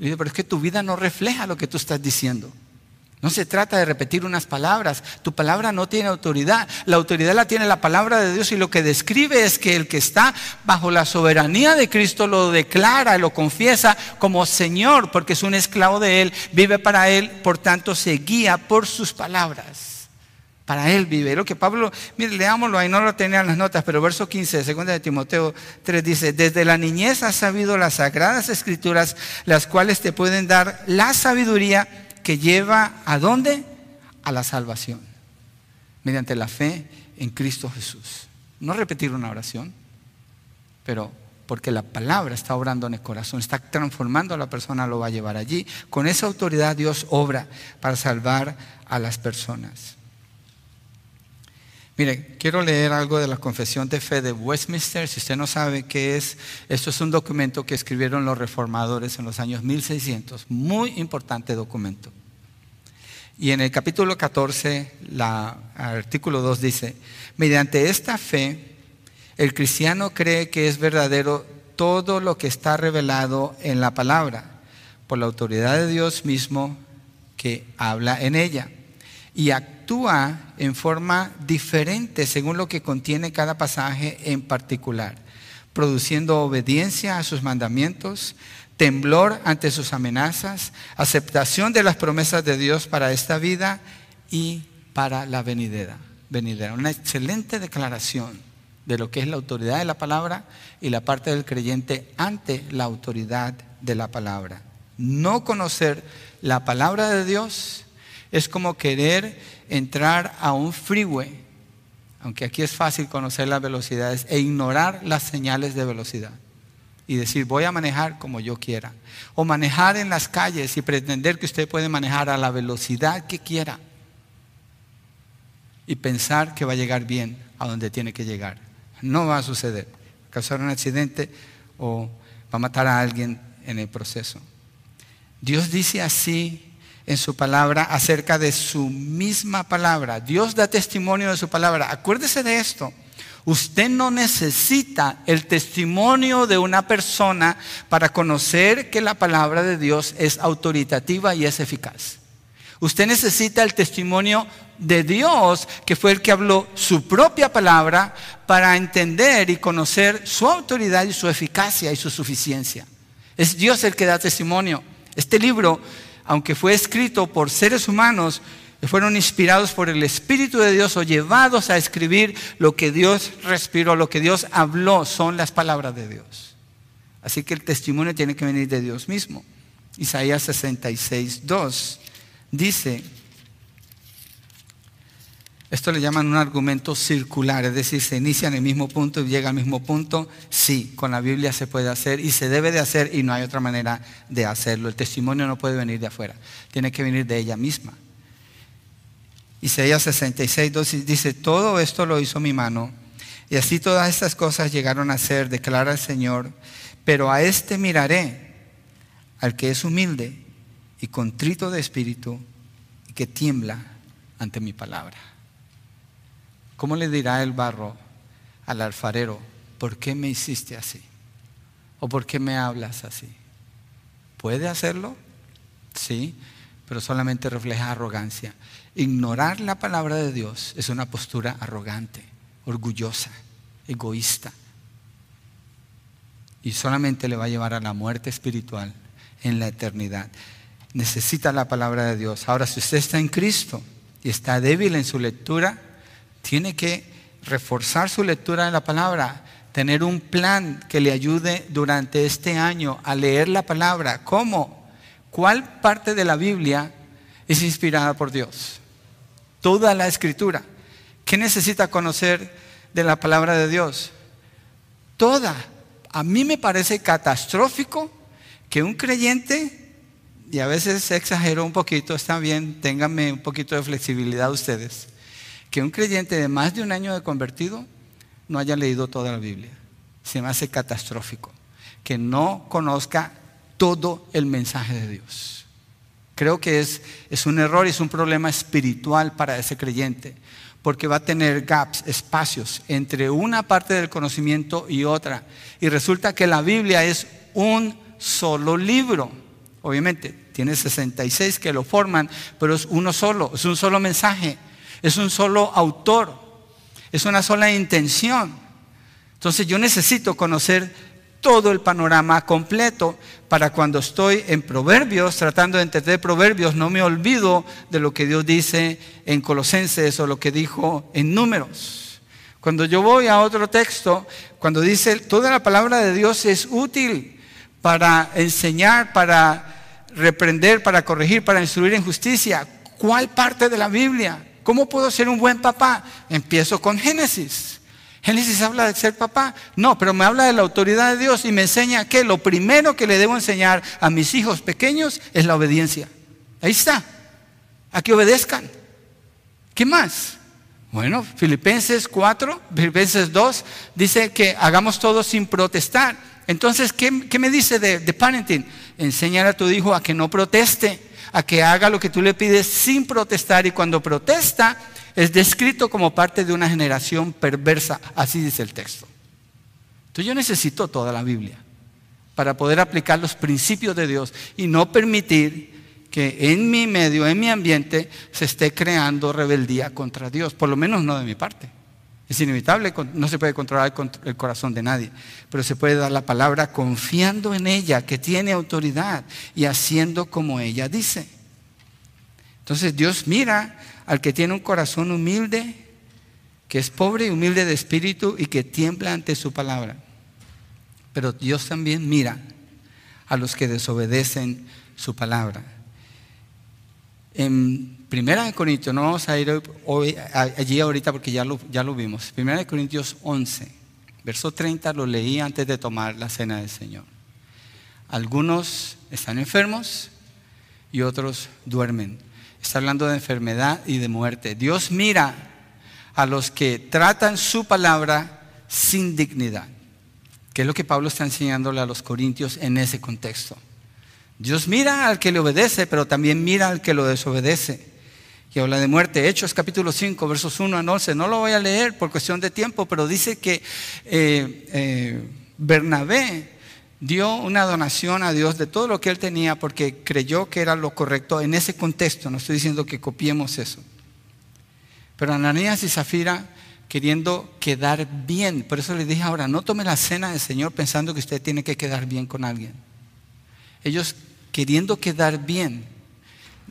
Y pero es que tu vida no refleja lo que tú estás diciendo. No se trata de repetir unas palabras. Tu palabra no tiene autoridad. La autoridad la tiene la palabra de Dios y lo que describe es que el que está bajo la soberanía de Cristo lo declara, lo confiesa como Señor, porque es un esclavo de Él, vive para Él, por tanto se guía por sus palabras. Para Él vive. Lo que Pablo, mire, leámoslo ahí, no lo tenía en las notas, pero verso 15, segunda de Timoteo 3 dice, desde la niñez has sabido las sagradas escrituras, las cuales te pueden dar la sabiduría que lleva a dónde? A la salvación, mediante la fe en Cristo Jesús. No repetir una oración, pero porque la palabra está obrando en el corazón, está transformando a la persona, lo va a llevar allí. Con esa autoridad Dios obra para salvar a las personas. Mire, quiero leer algo de la Confesión de Fe de Westminster. Si usted no sabe qué es, esto es un documento que escribieron los reformadores en los años 1600. Muy importante documento. Y en el capítulo 14, la, artículo 2 dice, mediante esta fe, el cristiano cree que es verdadero todo lo que está revelado en la palabra, por la autoridad de Dios mismo que habla en ella. Y actúa en forma diferente según lo que contiene cada pasaje en particular, produciendo obediencia a sus mandamientos, temblor ante sus amenazas, aceptación de las promesas de Dios para esta vida y para la venidera. venidera. Una excelente declaración de lo que es la autoridad de la palabra y la parte del creyente ante la autoridad de la palabra. No conocer la palabra de Dios es como querer entrar a un freeway, aunque aquí es fácil conocer las velocidades, e ignorar las señales de velocidad. Y decir, voy a manejar como yo quiera. O manejar en las calles y pretender que usted puede manejar a la velocidad que quiera. Y pensar que va a llegar bien a donde tiene que llegar. No va a suceder. Causar un accidente o va a matar a alguien en el proceso. Dios dice así en su palabra acerca de su misma palabra. Dios da testimonio de su palabra. Acuérdese de esto. Usted no necesita el testimonio de una persona para conocer que la palabra de Dios es autoritativa y es eficaz. Usted necesita el testimonio de Dios, que fue el que habló su propia palabra, para entender y conocer su autoridad y su eficacia y su suficiencia. Es Dios el que da testimonio. Este libro aunque fue escrito por seres humanos, fueron inspirados por el Espíritu de Dios o llevados a escribir lo que Dios respiró, lo que Dios habló, son las palabras de Dios. Así que el testimonio tiene que venir de Dios mismo. Isaías 66, 2 dice, Esto le llaman un argumento circular, es decir, se inicia en el mismo punto y llega al mismo punto. Sí, con la Biblia se puede hacer y se debe de hacer y no hay otra manera de hacerlo. El testimonio no puede venir de afuera, tiene que venir de ella misma. Isaías 66, 2 dice, todo esto lo hizo mi mano y así todas estas cosas llegaron a ser, declara el Señor, pero a este miraré, al que es humilde y contrito de espíritu y que tiembla ante mi palabra. ¿Cómo le dirá el barro al alfarero, ¿por qué me hiciste así? ¿O por qué me hablas así? ¿Puede hacerlo? Sí, pero solamente refleja arrogancia. Ignorar la palabra de Dios es una postura arrogante, orgullosa, egoísta. Y solamente le va a llevar a la muerte espiritual en la eternidad. Necesita la palabra de Dios. Ahora, si usted está en Cristo y está débil en su lectura, tiene que reforzar su lectura de la palabra, tener un plan que le ayude durante este año a leer la palabra. ¿Cómo? ¿Cuál parte de la Biblia es inspirada por Dios? Toda la escritura. ¿Qué necesita conocer de la palabra de Dios? Toda. A mí me parece catastrófico que un creyente, y a veces exagero un poquito, está bien, ténganme un poquito de flexibilidad ustedes, que un creyente de más de un año de convertido no haya leído toda la Biblia. Se me hace catastrófico. Que no conozca todo el mensaje de Dios. Creo que es, es un error y es un problema espiritual para ese creyente, porque va a tener gaps, espacios entre una parte del conocimiento y otra. Y resulta que la Biblia es un solo libro. Obviamente, tiene 66 que lo forman, pero es uno solo, es un solo mensaje es un solo autor, es una sola intención. Entonces yo necesito conocer todo el panorama completo para cuando estoy en Proverbios, tratando de entender Proverbios, no me olvido de lo que Dios dice en Colosenses o lo que dijo en Números. Cuando yo voy a otro texto, cuando dice toda la palabra de Dios es útil para enseñar, para reprender, para corregir, para instruir en justicia, ¿cuál parte de la Biblia? ¿Cómo puedo ser un buen papá? Empiezo con Génesis. Génesis habla de ser papá. No, pero me habla de la autoridad de Dios y me enseña que lo primero que le debo enseñar a mis hijos pequeños es la obediencia. Ahí está. A que obedezcan. ¿Qué más? Bueno, Filipenses 4, Filipenses 2 dice que hagamos todo sin protestar. Entonces, ¿qué, me dice de, de parenting? Enseñar a tu hijo a que no proteste a que haga lo que tú le pides sin protestar y cuando protesta es descrito como parte de una generación perversa, así dice el texto. Entonces yo necesito toda la Biblia para poder aplicar los principios de Dios y no permitir que en mi medio, en mi ambiente, se esté creando rebeldía contra Dios, por lo menos no de mi parte. Es inevitable, no se puede controlar el corazón de nadie, pero se puede dar la palabra confiando en ella, que tiene autoridad y haciendo como ella dice. Entonces Dios mira al que tiene un corazón humilde, que es pobre y humilde de espíritu y que tiembla ante su palabra. Pero Dios también mira a los que desobedecen su palabra. En Primera de Corintios, no vamos a ir hoy, allí ahorita porque ya lo, ya lo vimos. Primera de Corintios 11, verso 30 lo leí antes de tomar la cena del Señor. Algunos están enfermos y otros duermen. Está hablando de enfermedad y de muerte. Dios mira a los que tratan su palabra sin dignidad, que es lo que Pablo está enseñándole a los corintios en ese contexto. Dios mira al que le obedece, pero también mira al que lo desobedece que habla de muerte. Hechos capítulo 5, versos 1 a 11. No lo voy a leer por cuestión de tiempo, pero dice que eh, eh, Bernabé dio una donación a Dios de todo lo que él tenía porque creyó que era lo correcto en ese contexto. No estoy diciendo que copiemos eso. Pero Ananías y Zafira queriendo quedar bien. Por eso le dije ahora, no tome la cena del Señor pensando que usted tiene que quedar bien con alguien. Ellos queriendo quedar bien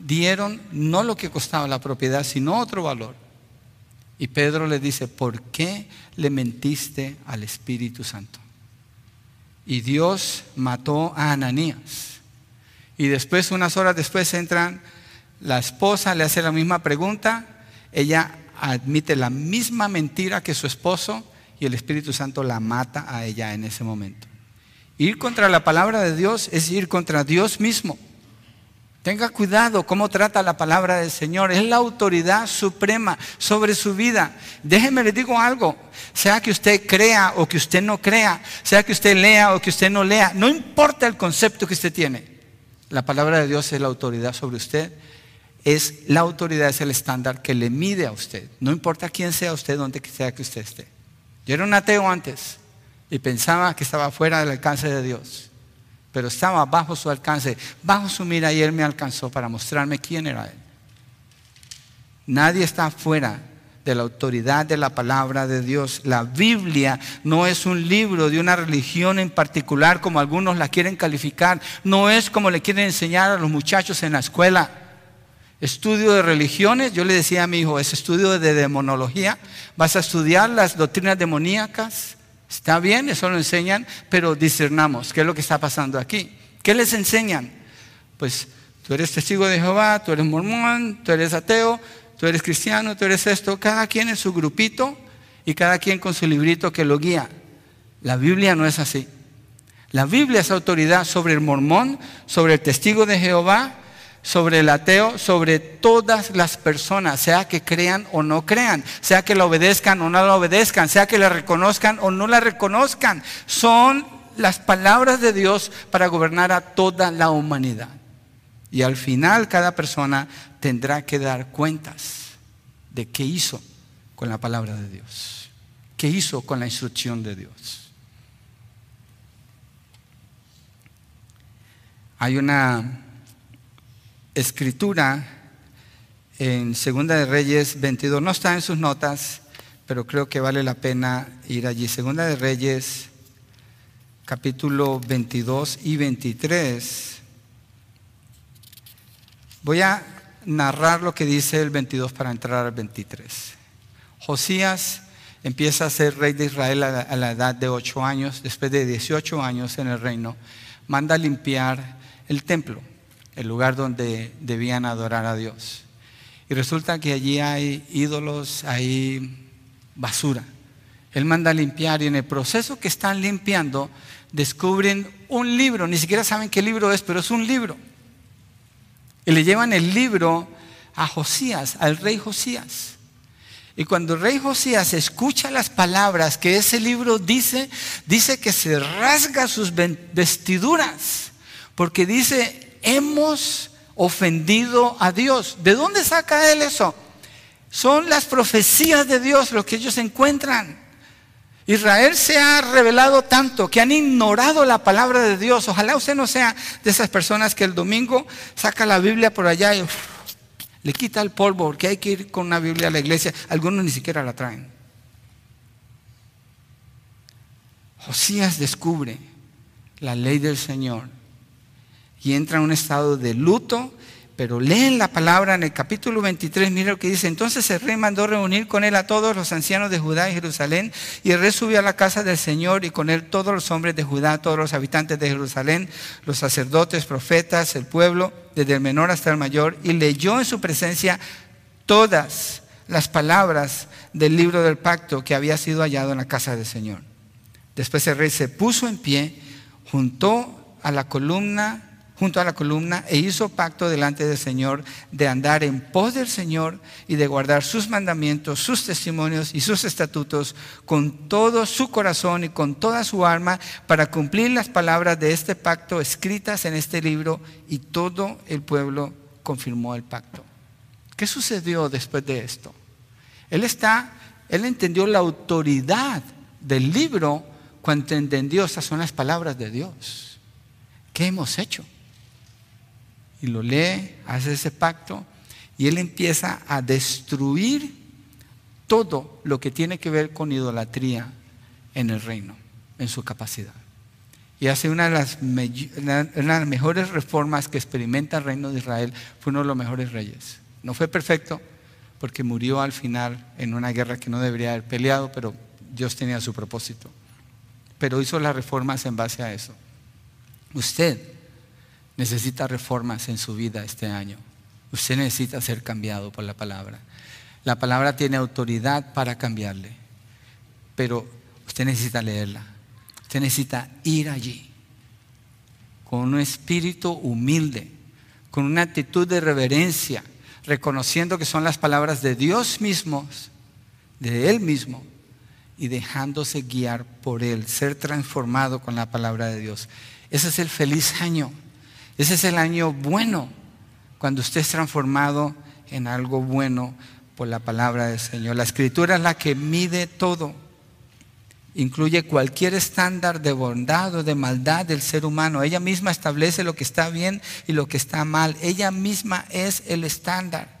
dieron no lo que costaba la propiedad, sino otro valor. Y Pedro le dice, ¿por qué le mentiste al Espíritu Santo? Y Dios mató a Ananías. Y después, unas horas después, entran, la esposa le hace la misma pregunta, ella admite la misma mentira que su esposo y el Espíritu Santo la mata a ella en ese momento. Ir contra la palabra de Dios es ir contra Dios mismo. Tenga cuidado cómo trata la palabra del Señor. Es la autoridad suprema sobre su vida. Déjeme le digo algo. Sea que usted crea o que usted no crea, sea que usted lea o que usted no lea, no importa el concepto que usted tiene. La palabra de Dios es la autoridad sobre usted. Es la autoridad, es el estándar que le mide a usted. No importa quién sea usted, donde sea que usted esté. Yo era un ateo antes y pensaba que estaba fuera del alcance de Dios pero estaba bajo su alcance, bajo su mira y Él me alcanzó para mostrarme quién era Él. Nadie está fuera de la autoridad de la palabra de Dios. La Biblia no es un libro de una religión en particular como algunos la quieren calificar, no es como le quieren enseñar a los muchachos en la escuela. Estudio de religiones, yo le decía a mi hijo, es estudio de demonología, vas a estudiar las doctrinas demoníacas, Está bien, eso lo enseñan, pero discernamos qué es lo que está pasando aquí. ¿Qué les enseñan? Pues tú eres testigo de Jehová, tú eres mormón, tú eres ateo, tú eres cristiano, tú eres esto, cada quien en su grupito y cada quien con su librito que lo guía. La Biblia no es así. La Biblia es autoridad sobre el mormón, sobre el testigo de Jehová, sobre el ateo, sobre todas las personas, sea que crean o no crean, sea que la obedezcan o no la obedezcan, sea que la reconozcan o no la reconozcan. Son las palabras de Dios para gobernar a toda la humanidad. Y al final cada persona tendrá que dar cuentas de qué hizo con la palabra de Dios, qué hizo con la instrucción de Dios. Hay una escritura en Segunda de Reyes 22. No está en sus notas, pero creo que vale la pena ir allí. Segunda de Reyes, capítulo 22 y 23. Voy a narrar lo que dice el 22 para entrar al 23. Josías empieza a ser rey de Israel a la, edad de 8 años, después de 18 años en el reino, manda limpiar el templo el lugar donde debían adorar a Dios. Y resulta que allí hay ídolos, hay basura. Él manda a limpiar y en el proceso que están limpiando descubren un libro, ni siquiera saben qué libro es, pero es un libro. Y le llevan el libro a Josías, al rey Josías. Y cuando el rey Josías escucha las palabras que ese libro dice, dice que se rasga sus vestiduras, porque dice, hemos ofendido a Dios. ¿De dónde saca él eso? Son las profecías de Dios lo que ellos encuentran. Israel se ha revelado tanto que han ignorado la palabra de Dios. Ojalá usted no sea de esas personas que el domingo saca la Biblia por allá y le quita el polvo porque hay que ir con una Biblia a la iglesia. Algunos ni siquiera la traen. Josías descubre la ley del Señor y entra en un estado de luto, pero leen la palabra en el capítulo 23, mira lo que dice, entonces el rey mandó reunir con él a todos los ancianos de Judá y Jerusalén, y el rey subió a la casa del Señor y con él todos los hombres de Judá, todos los habitantes de Jerusalén, los sacerdotes, profetas, el pueblo, desde el menor hasta el mayor, y leyó en su presencia todas las palabras del libro del pacto que había sido hallado en la casa del Señor. Después el rey se puso en pie, juntó a la columna junto a la columna e hizo pacto delante del Señor de andar en pos del Señor y de guardar sus mandamientos, sus testimonios y sus estatutos con todo su corazón y con toda su alma para cumplir las palabras de este pacto escritas en este libro y todo el pueblo confirmó el pacto. ¿Qué sucedió después de esto? Él está, él entendió la autoridad del libro cuando entendió estas son las palabras de Dios. ¿Qué hemos hecho? Y lo lee, hace ese pacto y él empieza a destruir todo lo que tiene que ver con idolatría en el reino, en su capacidad. Y hace una de las, mejores reformas que experimenta el reino de Israel, fue uno de los mejores reyes. No fue perfecto, porque murió al final en una guerra que no debería haber peleado, pero Dios tenía su propósito. Pero hizo las reformas en base a eso. Usted necesita reformas en su vida este año. Usted necesita ser cambiado por la palabra. La palabra tiene autoridad para cambiarle, pero usted necesita leerla. Usted necesita ir allí con un espíritu humilde, con una actitud de reverencia, reconociendo que son las palabras de Dios mismo, de Él mismo, y dejándose guiar por Él, ser transformado con la palabra de Dios. Ese es el feliz año. Ese es el año bueno, cuando usted es transformado en algo bueno por la palabra del Señor. La escritura es la que mide todo. Incluye cualquier estándar de bondad o de maldad del ser humano. Ella misma establece lo que está bien y lo que está mal. Ella misma es el estándar.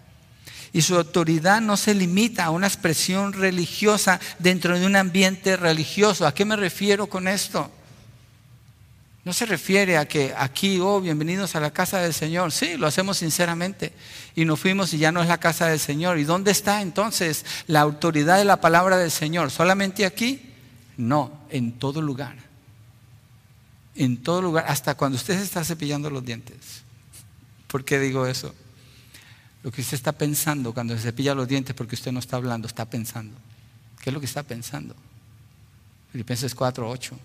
Y su autoridad no se limita a una expresión religiosa dentro de un ambiente religioso. ¿A qué me refiero con esto? No se refiere a que aquí, oh, bienvenidos a la casa del Señor. Sí, lo hacemos sinceramente. Y nos fuimos y ya no es la casa del Señor. ¿Y dónde está entonces la autoridad de la palabra del Señor? ¿Solamente aquí? No, en todo lugar. En todo lugar, hasta cuando usted se está cepillando los dientes. ¿Por qué digo eso? Lo que usted está pensando cuando se cepilla los dientes, porque usted no está hablando, está pensando. ¿Qué es lo que está pensando? Filipenses 4, 8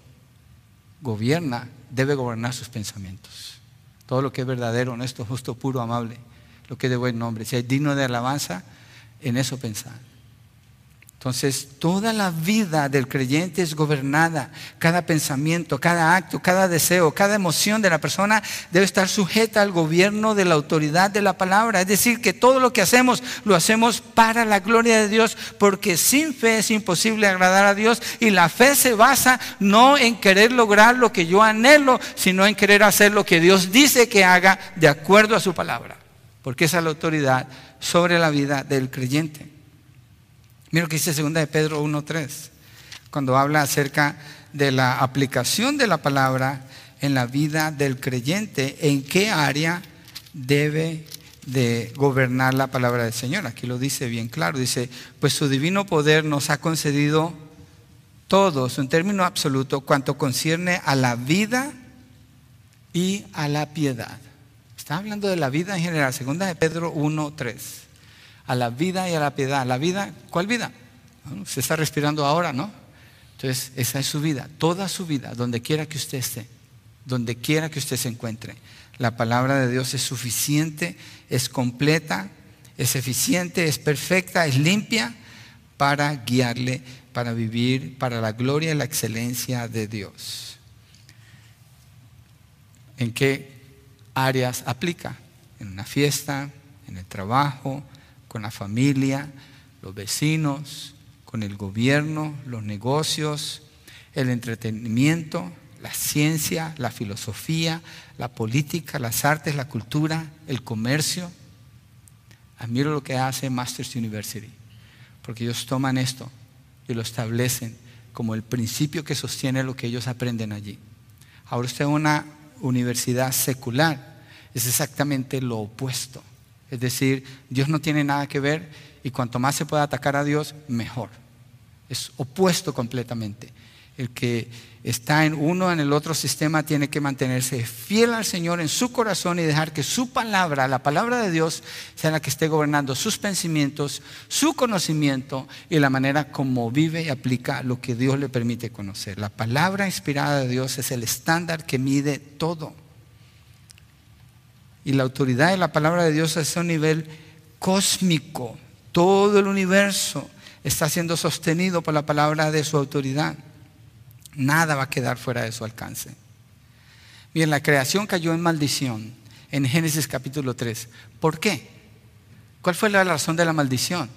gobierna, debe gobernar sus pensamientos. Todo lo que es verdadero, honesto, justo, puro, amable, lo que es de buen nombre, si es digno de alabanza, en eso pensar. Entonces, toda la vida del creyente es gobernada. Cada pensamiento, cada acto, cada deseo, cada emoción de la persona debe estar sujeta al gobierno de la autoridad de la palabra. Es decir, que todo lo que hacemos lo hacemos para la gloria de Dios, porque sin fe es imposible agradar a Dios y la fe se basa no en querer lograr lo que yo anhelo, sino en querer hacer lo que Dios dice que haga de acuerdo a su palabra, porque esa es la autoridad sobre la vida del creyente. Mira lo que dice 2 de Pedro 1.3, cuando habla acerca de la aplicación de la palabra en la vida del creyente, en qué área debe de gobernar la palabra del Señor. Aquí lo dice bien claro, dice, pues su divino poder nos ha concedido todos, en término absoluto, cuanto concierne a la vida y a la piedad. Está hablando de la vida en general, segunda de Pedro 1.3 a la vida y a la piedad. ¿La vida? ¿Cuál vida? se está respirando ahora, ¿no? Entonces, esa es su vida, toda su vida, donde quiera que usted esté, donde quiera que usted se encuentre. La palabra de Dios es suficiente, es completa, es eficiente, es perfecta, es limpia para guiarle, para vivir para la gloria y la excelencia de Dios. ¿En qué áreas aplica? En una fiesta, en el trabajo, con la familia, los vecinos, con el gobierno, los negocios, el entretenimiento, la ciencia, la filosofía, la política, las artes, la cultura, el comercio. Admiro lo que hace Masters University, porque ellos toman esto y lo establecen como el principio que sostiene lo que ellos aprenden allí. Ahora usted es una universidad secular, es exactamente lo opuesto. Es decir, Dios no tiene nada que ver y cuanto más se pueda atacar a Dios, mejor. Es opuesto completamente. El que está en uno, en el otro sistema, tiene que mantenerse fiel al Señor en su corazón y dejar que su palabra, la palabra de Dios, sea la que esté gobernando sus pensamientos, su conocimiento y la manera como vive y aplica lo que Dios le permite conocer. La palabra inspirada de Dios es el estándar que mide todo y la autoridad de la palabra de Dios es a un nivel cósmico. Todo el universo está siendo sostenido por la palabra de su autoridad. Nada va a quedar fuera de su alcance. Bien, la creación cayó en maldición en Génesis capítulo 3. ¿Por qué? ¿Cuál fue la razón de la maldición?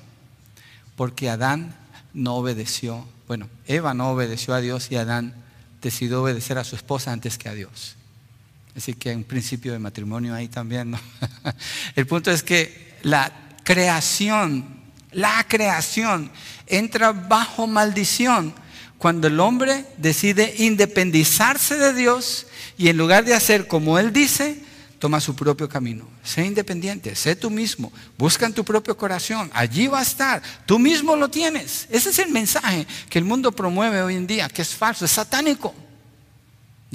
Porque Adán no obedeció, bueno, Eva no obedeció a Dios y Adán decidió obedecer a su esposa antes que a Dios. Así que hay un principio de matrimonio ahí también. ¿no? El punto es que la creación, la creación entra bajo maldición cuando el hombre decide independizarse de Dios y en lugar de hacer como Él dice, toma su propio camino. Sé independiente, sé tú mismo, busca en tu propio corazón, allí va a estar, tú mismo lo tienes. Ese es el mensaje que el mundo promueve hoy en día, que es falso, es satánico.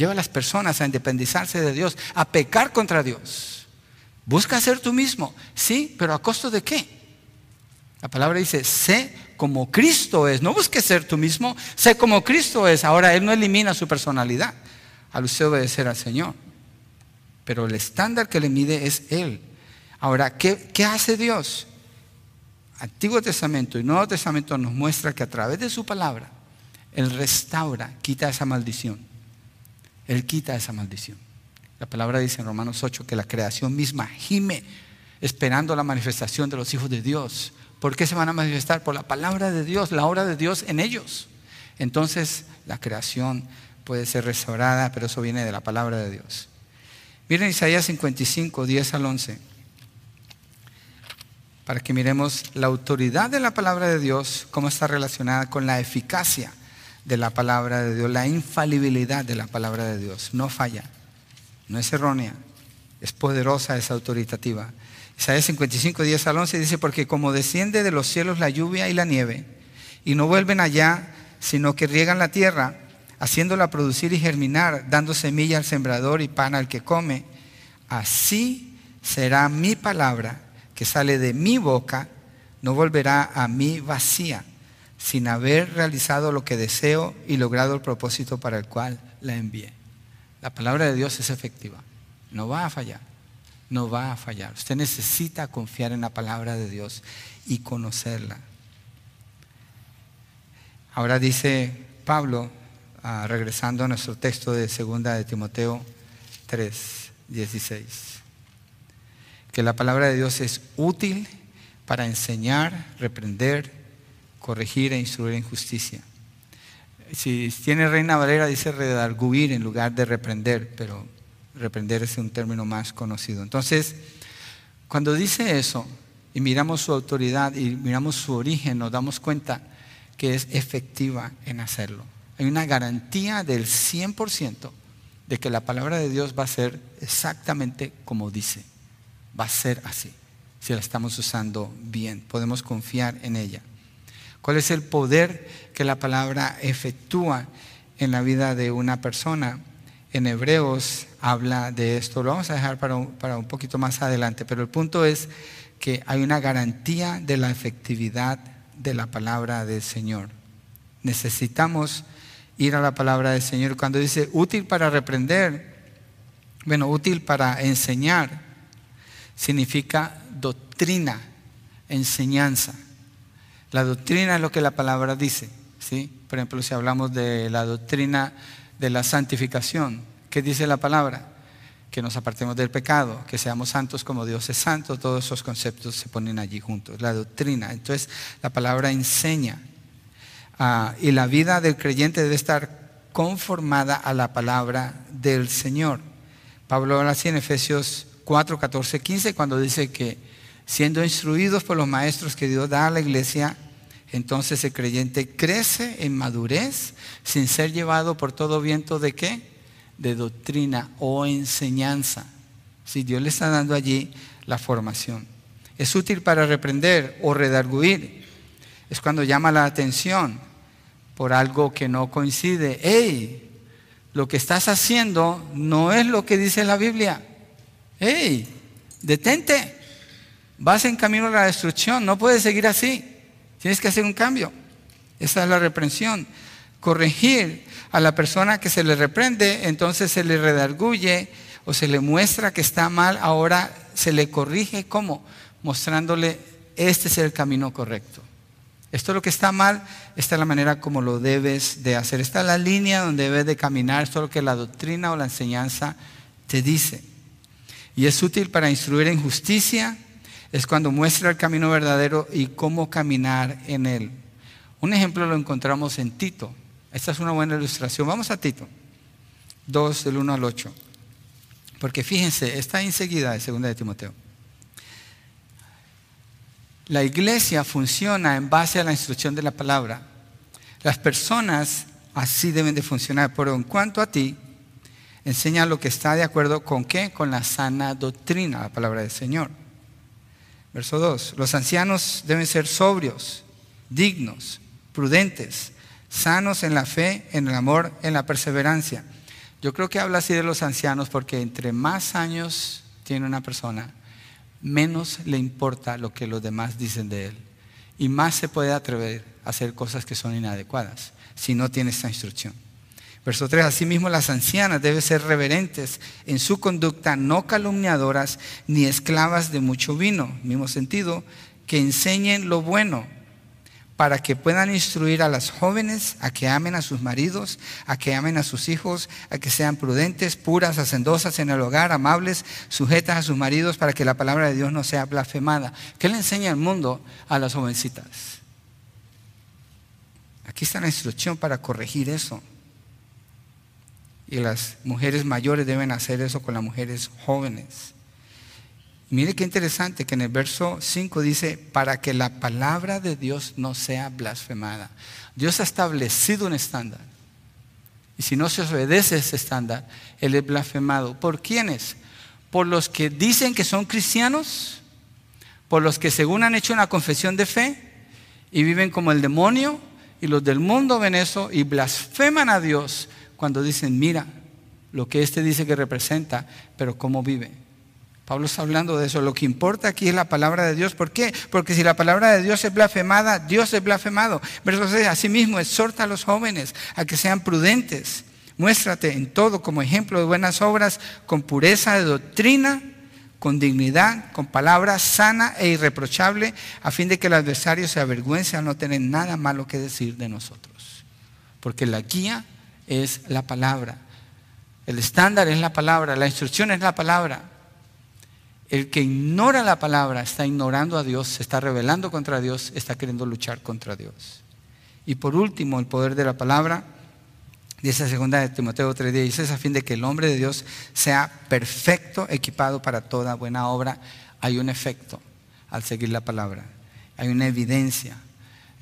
Lleva a las personas a independizarse de Dios, a pecar contra Dios. Busca ser tú mismo, sí, pero ¿a costo de qué? La palabra dice, sé como Cristo es. No busques ser tú mismo, sé como Cristo es. Ahora, Él no elimina su personalidad al usted obedecer al Señor. Pero el estándar que le mide es Él. Ahora, ¿qué, qué hace Dios? Antiguo Testamento y Nuevo Testamento nos muestra que a través de su palabra, Él restaura, quita esa maldición. Él quita esa maldición. La palabra dice en Romanos 8 que la creación misma gime esperando la manifestación de los hijos de Dios. ¿Por qué se van a manifestar? Por la palabra de Dios, la obra de Dios en ellos. Entonces la creación puede ser restaurada, pero eso viene de la palabra de Dios. Miren Isaías 55, 10 al 11, para que miremos la autoridad de la palabra de Dios, cómo está relacionada con la eficacia de la palabra de Dios, la infalibilidad de la palabra de Dios. No falla, no es errónea, es poderosa, es autoritativa. Isaías 55, 10 al 11 dice, porque como desciende de los cielos la lluvia y la nieve, y no vuelven allá, sino que riegan la tierra, haciéndola producir y germinar, dando semilla al sembrador y pan al que come, así será mi palabra que sale de mi boca, no volverá a mí vacía, sin haber realizado lo que deseo y logrado el propósito para el cual la envié. La palabra de Dios es efectiva, no va a fallar, no va a fallar. Usted necesita confiar en la palabra de Dios y conocerla. Ahora dice Pablo, Ah, regresando a nuestro texto de segunda de Timoteo 3, 16. Que la palabra de Dios es útil para enseñar, reprender, corregir e instruir en justicia. Si tiene Reina Valera, dice redarguir en lugar de reprender, pero reprender es un término más conocido. Entonces, cuando dice eso y miramos su autoridad y miramos su origen, nos damos cuenta que es efectiva en hacerlo hay una garantía del 100% de que la palabra de Dios va a ser exactamente como dice. Va a ser así, si la estamos usando bien. Podemos confiar en ella. ¿Cuál es el poder que la palabra efectúa en la vida de una persona? En Hebreos habla de esto. Lo vamos a dejar para un, para un poquito más adelante, pero el punto es que hay una garantía de la efectividad de la palabra del Señor. Necesitamos ir a la palabra del Señor. Cuando dice útil para reprender, bueno, útil para enseñar, significa doctrina, enseñanza. La doctrina es lo que la palabra dice. ¿sí? Por ejemplo, si hablamos de la doctrina de la santificación, ¿qué dice la palabra? Que nos apartemos del pecado, que seamos santos como Dios es santo, todos esos conceptos se ponen allí juntos. La doctrina. Entonces, la palabra enseña. Ah, y la vida del creyente debe estar conformada a la palabra del Señor. Pablo habla así en Efesios 4, 14, 15, cuando dice que siendo instruidos por los maestros que Dios da a la iglesia, entonces el creyente crece en madurez sin ser llevado por todo viento de qué? De doctrina o enseñanza. Si Dios le está dando allí la formación. Es útil para reprender o redarguir. Es cuando llama la atención por algo que no coincide. ¡Ey! Lo que estás haciendo no es lo que dice la Biblia. ¡Ey! Detente. Vas en camino a la destrucción. No puedes seguir así. Tienes que hacer un cambio. Esa es la reprensión. Corregir a la persona que se le reprende, entonces se le redarguye o se le muestra que está mal, ahora se le corrige. ¿Cómo? Mostrándole, este es el camino correcto. Esto es lo que está mal, esta es la manera como lo debes de hacer. Esta es la línea donde debes de caminar, esto es lo que la doctrina o la enseñanza te dice. Y es útil para instruir en justicia, es cuando muestra el camino verdadero y cómo caminar en él. Un ejemplo lo encontramos en Tito. Esta es una buena ilustración. Vamos a Tito 2 del 1 al 8. Porque fíjense, está enseguida de 2 de Timoteo. La iglesia funciona en base a la instrucción de la palabra. Las personas así deben de funcionar, pero en cuanto a ti, enseña lo que está de acuerdo con qué? Con la sana doctrina, la palabra del Señor. Verso 2. Los ancianos deben ser sobrios, dignos, prudentes, sanos en la fe, en el amor, en la perseverancia. Yo creo que habla así de los ancianos porque entre más años tiene una persona, menos le importa lo que los demás dicen de él y más se puede atrever a hacer cosas que son inadecuadas si no tiene esta instrucción. Verso 3, asimismo las ancianas deben ser reverentes en su conducta, no calumniadoras ni esclavas de mucho vino. Mismo sentido, que enseñen lo bueno para que puedan instruir a las jóvenes a que amen a sus maridos, a que amen a sus hijos, a que sean prudentes, puras, hacendosas en el hogar, amables, sujetas a sus maridos, para que la palabra de Dios no sea blasfemada. ¿Qué le enseña el mundo a las jovencitas? Aquí está la instrucción para corregir eso. Y las mujeres mayores deben hacer eso con las mujeres jóvenes. Mire qué interesante que en el verso 5 dice, para que la palabra de Dios no sea blasfemada. Dios ha establecido un estándar. Y si no se obedece ese estándar, Él es blasfemado. ¿Por quiénes? Por los que dicen que son cristianos, por los que según han hecho una confesión de fe y viven como el demonio, y los del mundo ven eso y blasfeman a Dios cuando dicen, mira lo que éste dice que representa, pero cómo vive. Pablo está hablando de eso. Lo que importa aquí es la palabra de Dios. ¿Por qué? Porque si la palabra de Dios es blasfemada, Dios es blasfemado. Verso 6, asimismo, exhorta a los jóvenes a que sean prudentes. Muéstrate en todo como ejemplo de buenas obras, con pureza de doctrina, con dignidad, con palabra sana e irreprochable, a fin de que el adversario se avergüence al no tener nada malo que decir de nosotros. Porque la guía es la palabra. El estándar es la palabra, la instrucción es la palabra. El que ignora la palabra está ignorando a Dios, se está rebelando contra Dios, está queriendo luchar contra Dios. Y por último, el poder de la palabra, dice segunda de Timoteo 3:16, a fin de que el hombre de Dios sea perfecto, equipado para toda buena obra. Hay un efecto al seguir la palabra, hay una evidencia.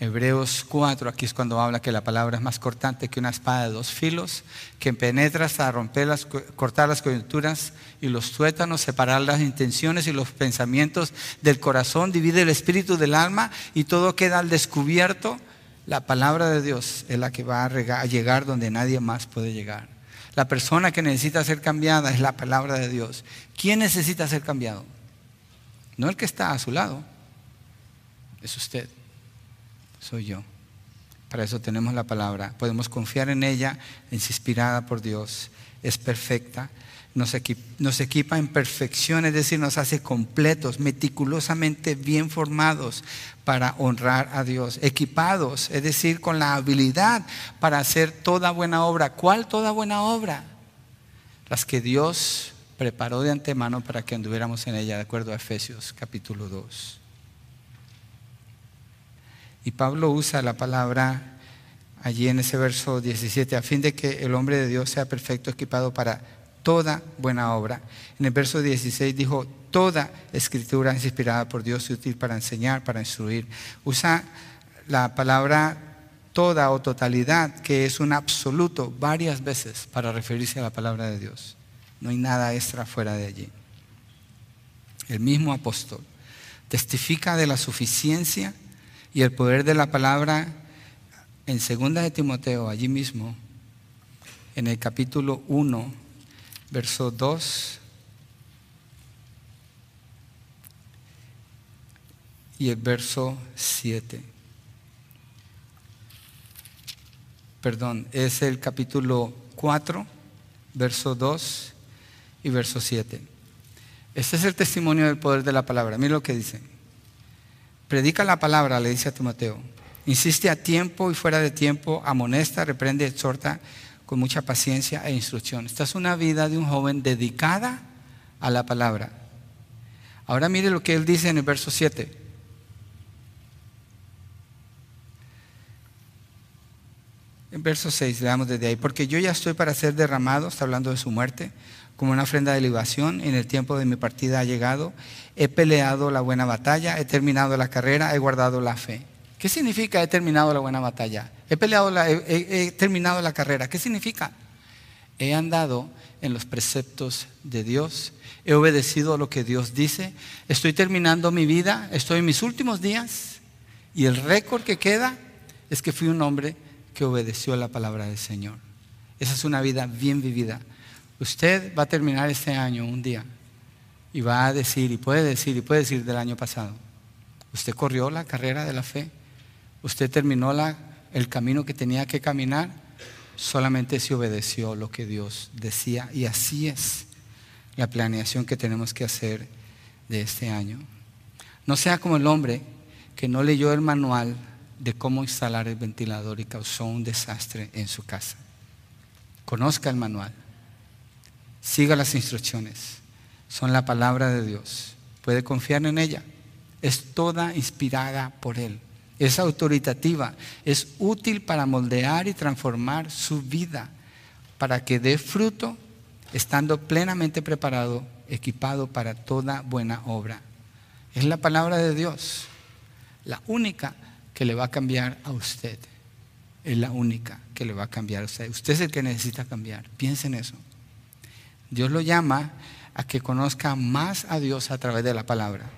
Hebreos 4, aquí es cuando habla que la palabra es más cortante que una espada de dos filos, que penetra hasta romper las, cortar las coyunturas y los tuétanos, separar las intenciones y los pensamientos del corazón, divide el espíritu del alma y todo queda al descubierto. La palabra de Dios es la que va a llegar donde nadie más puede llegar. La persona que necesita ser cambiada es la palabra de Dios. ¿Quién necesita ser cambiado? No el que está a su lado, es usted soy yo. Para eso tenemos la palabra. Podemos confiar en ella, es inspirada por Dios, es perfecta, nos equipa, nos equipa, en perfección, es decir, nos hace completos, meticulosamente bien formados para honrar a Dios, equipados, es decir, con la habilidad para hacer toda buena obra. ¿Cuál toda buena obra? Las que Dios preparó de antemano para que anduviéramos en ella, de acuerdo a Efesios capítulo 2. Y Pablo usa la palabra allí en ese verso 17, a fin de que el hombre de Dios sea perfecto, equipado para toda buena obra. En el verso 16 dijo, toda escritura es inspirada por Dios y útil para enseñar, para instruir. Usa la palabra toda o totalidad, que es un absoluto, varias veces para referirse a la palabra de Dios. No hay nada extra fuera de allí. El mismo apóstol testifica de la suficiencia y el poder de la palabra en segunda de Timoteo, allí mismo, en el capítulo 1, verso 2 y el verso 7. Perdón, es el capítulo 4, verso 2 y verso 7. Este es el testimonio del poder de la palabra. Mira lo que dice. Predica la palabra, le dice a Timoteo. Insiste a tiempo y fuera de tiempo, amonesta, reprende, exhorta con mucha paciencia e instrucción. Esta es una vida de un joven dedicada a la palabra. Ahora mire lo que él dice en el verso 7. En verso 6, leamos desde ahí, porque yo ya estoy para ser derramado, está hablando de su muerte, como una ofrenda de libación, en el tiempo de mi partida ha llegado, he peleado la buena batalla, he terminado la carrera, he guardado la fe. ¿Qué significa he terminado la buena batalla? He peleado he, terminado la carrera. ¿Qué significa? He andado en los preceptos de Dios, he obedecido a lo que Dios dice, estoy terminando mi vida, estoy en mis últimos días y el récord que queda es que fui un hombre que obedeció a la palabra del Señor. Esa es una vida bien vivida. Usted va a terminar este año un día y va a decir, y puede decir, y puede decir del año pasado, Usted corrió la carrera de la fe. Usted terminó la, el camino que tenía que caminar. Solamente se obedeció lo que Dios decía. Y así es la planeación que tenemos que hacer de este año. No sea como el hombre que no leyó el manual de cómo instalar el ventilador y causó un desastre en su casa. Conozca el manual. Siga las instrucciones. Son la palabra de Dios. Puede confiar en ella. Es toda inspirada por Él. Es autoritativa. Es útil para moldear y transformar su vida para que dé fruto estando plenamente preparado, equipado para toda buena obra. Es la palabra de Dios, la única que le va a cambiar a usted. Es la única que le va a cambiar a usted. Usted es el que necesita cambiar. Piense en eso. Dios lo llama a que conozca más a Dios a través de la palabra,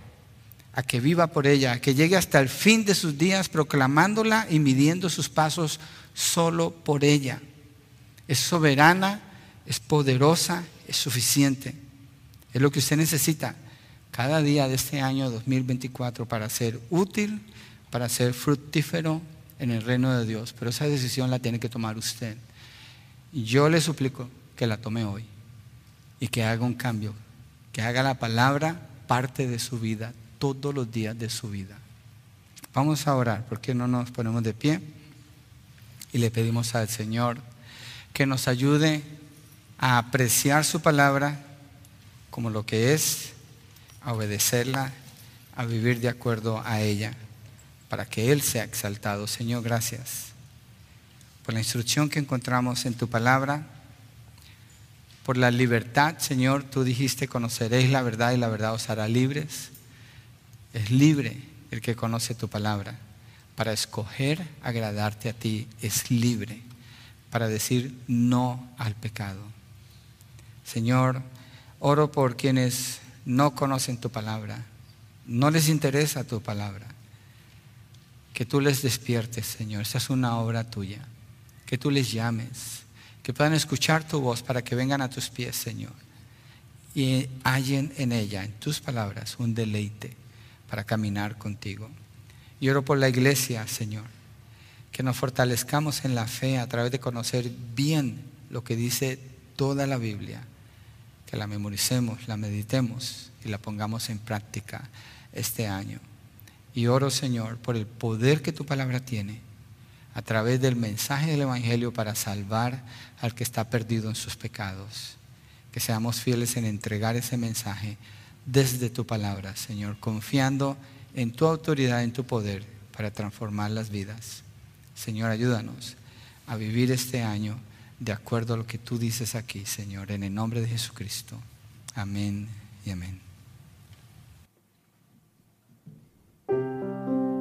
a que viva por ella, a que llegue hasta el fin de sus días proclamándola y midiendo sus pasos solo por ella. Es soberana, es poderosa, es suficiente. Es lo que usted necesita cada día de este año 2024 para ser útil, para ser fructífero en el reino de Dios. Pero esa decisión la tiene que tomar usted. Yo le suplico que la tome hoy y que haga un cambio, que haga la palabra parte de su vida, todos los días de su vida. Vamos a orar, ¿por qué no nos ponemos de pie? Y le pedimos al Señor que nos ayude a apreciar su palabra como lo que es, a obedecerla, a vivir de acuerdo a ella, para que Él sea exaltado. Señor, gracias por la instrucción que encontramos en tu palabra por la libertad, Señor, tú dijiste, conoceréis la verdad y la verdad os hará libres. Es libre el que conoce tu palabra. Para escoger agradarte a ti es libre. Para decir no al pecado. Señor, oro por quienes no conocen tu palabra. No les interesa tu palabra. Que tú les despiertes, Señor. Esa es una obra tuya. Que tú les llames que puedan escuchar tu voz para que vengan a tus pies, Señor, y hallen en ella, en tus palabras, un deleite para caminar contigo. Y oro por la iglesia, Señor, que nos fortalezcamos en la fe a través de conocer bien lo que dice toda la Biblia, que la memoricemos, la meditemos y la pongamos en práctica este año. Y oro, Señor, por el poder que tu palabra tiene a través del mensaje del Evangelio para salvar al que está perdido en sus pecados. Que seamos fieles en entregar ese mensaje desde tu palabra, Señor, confiando en tu autoridad, en tu poder para transformar las vidas. Señor, ayúdanos a vivir este año de acuerdo a lo que tú dices aquí, Señor, en el nombre de Jesucristo. Amén y amén.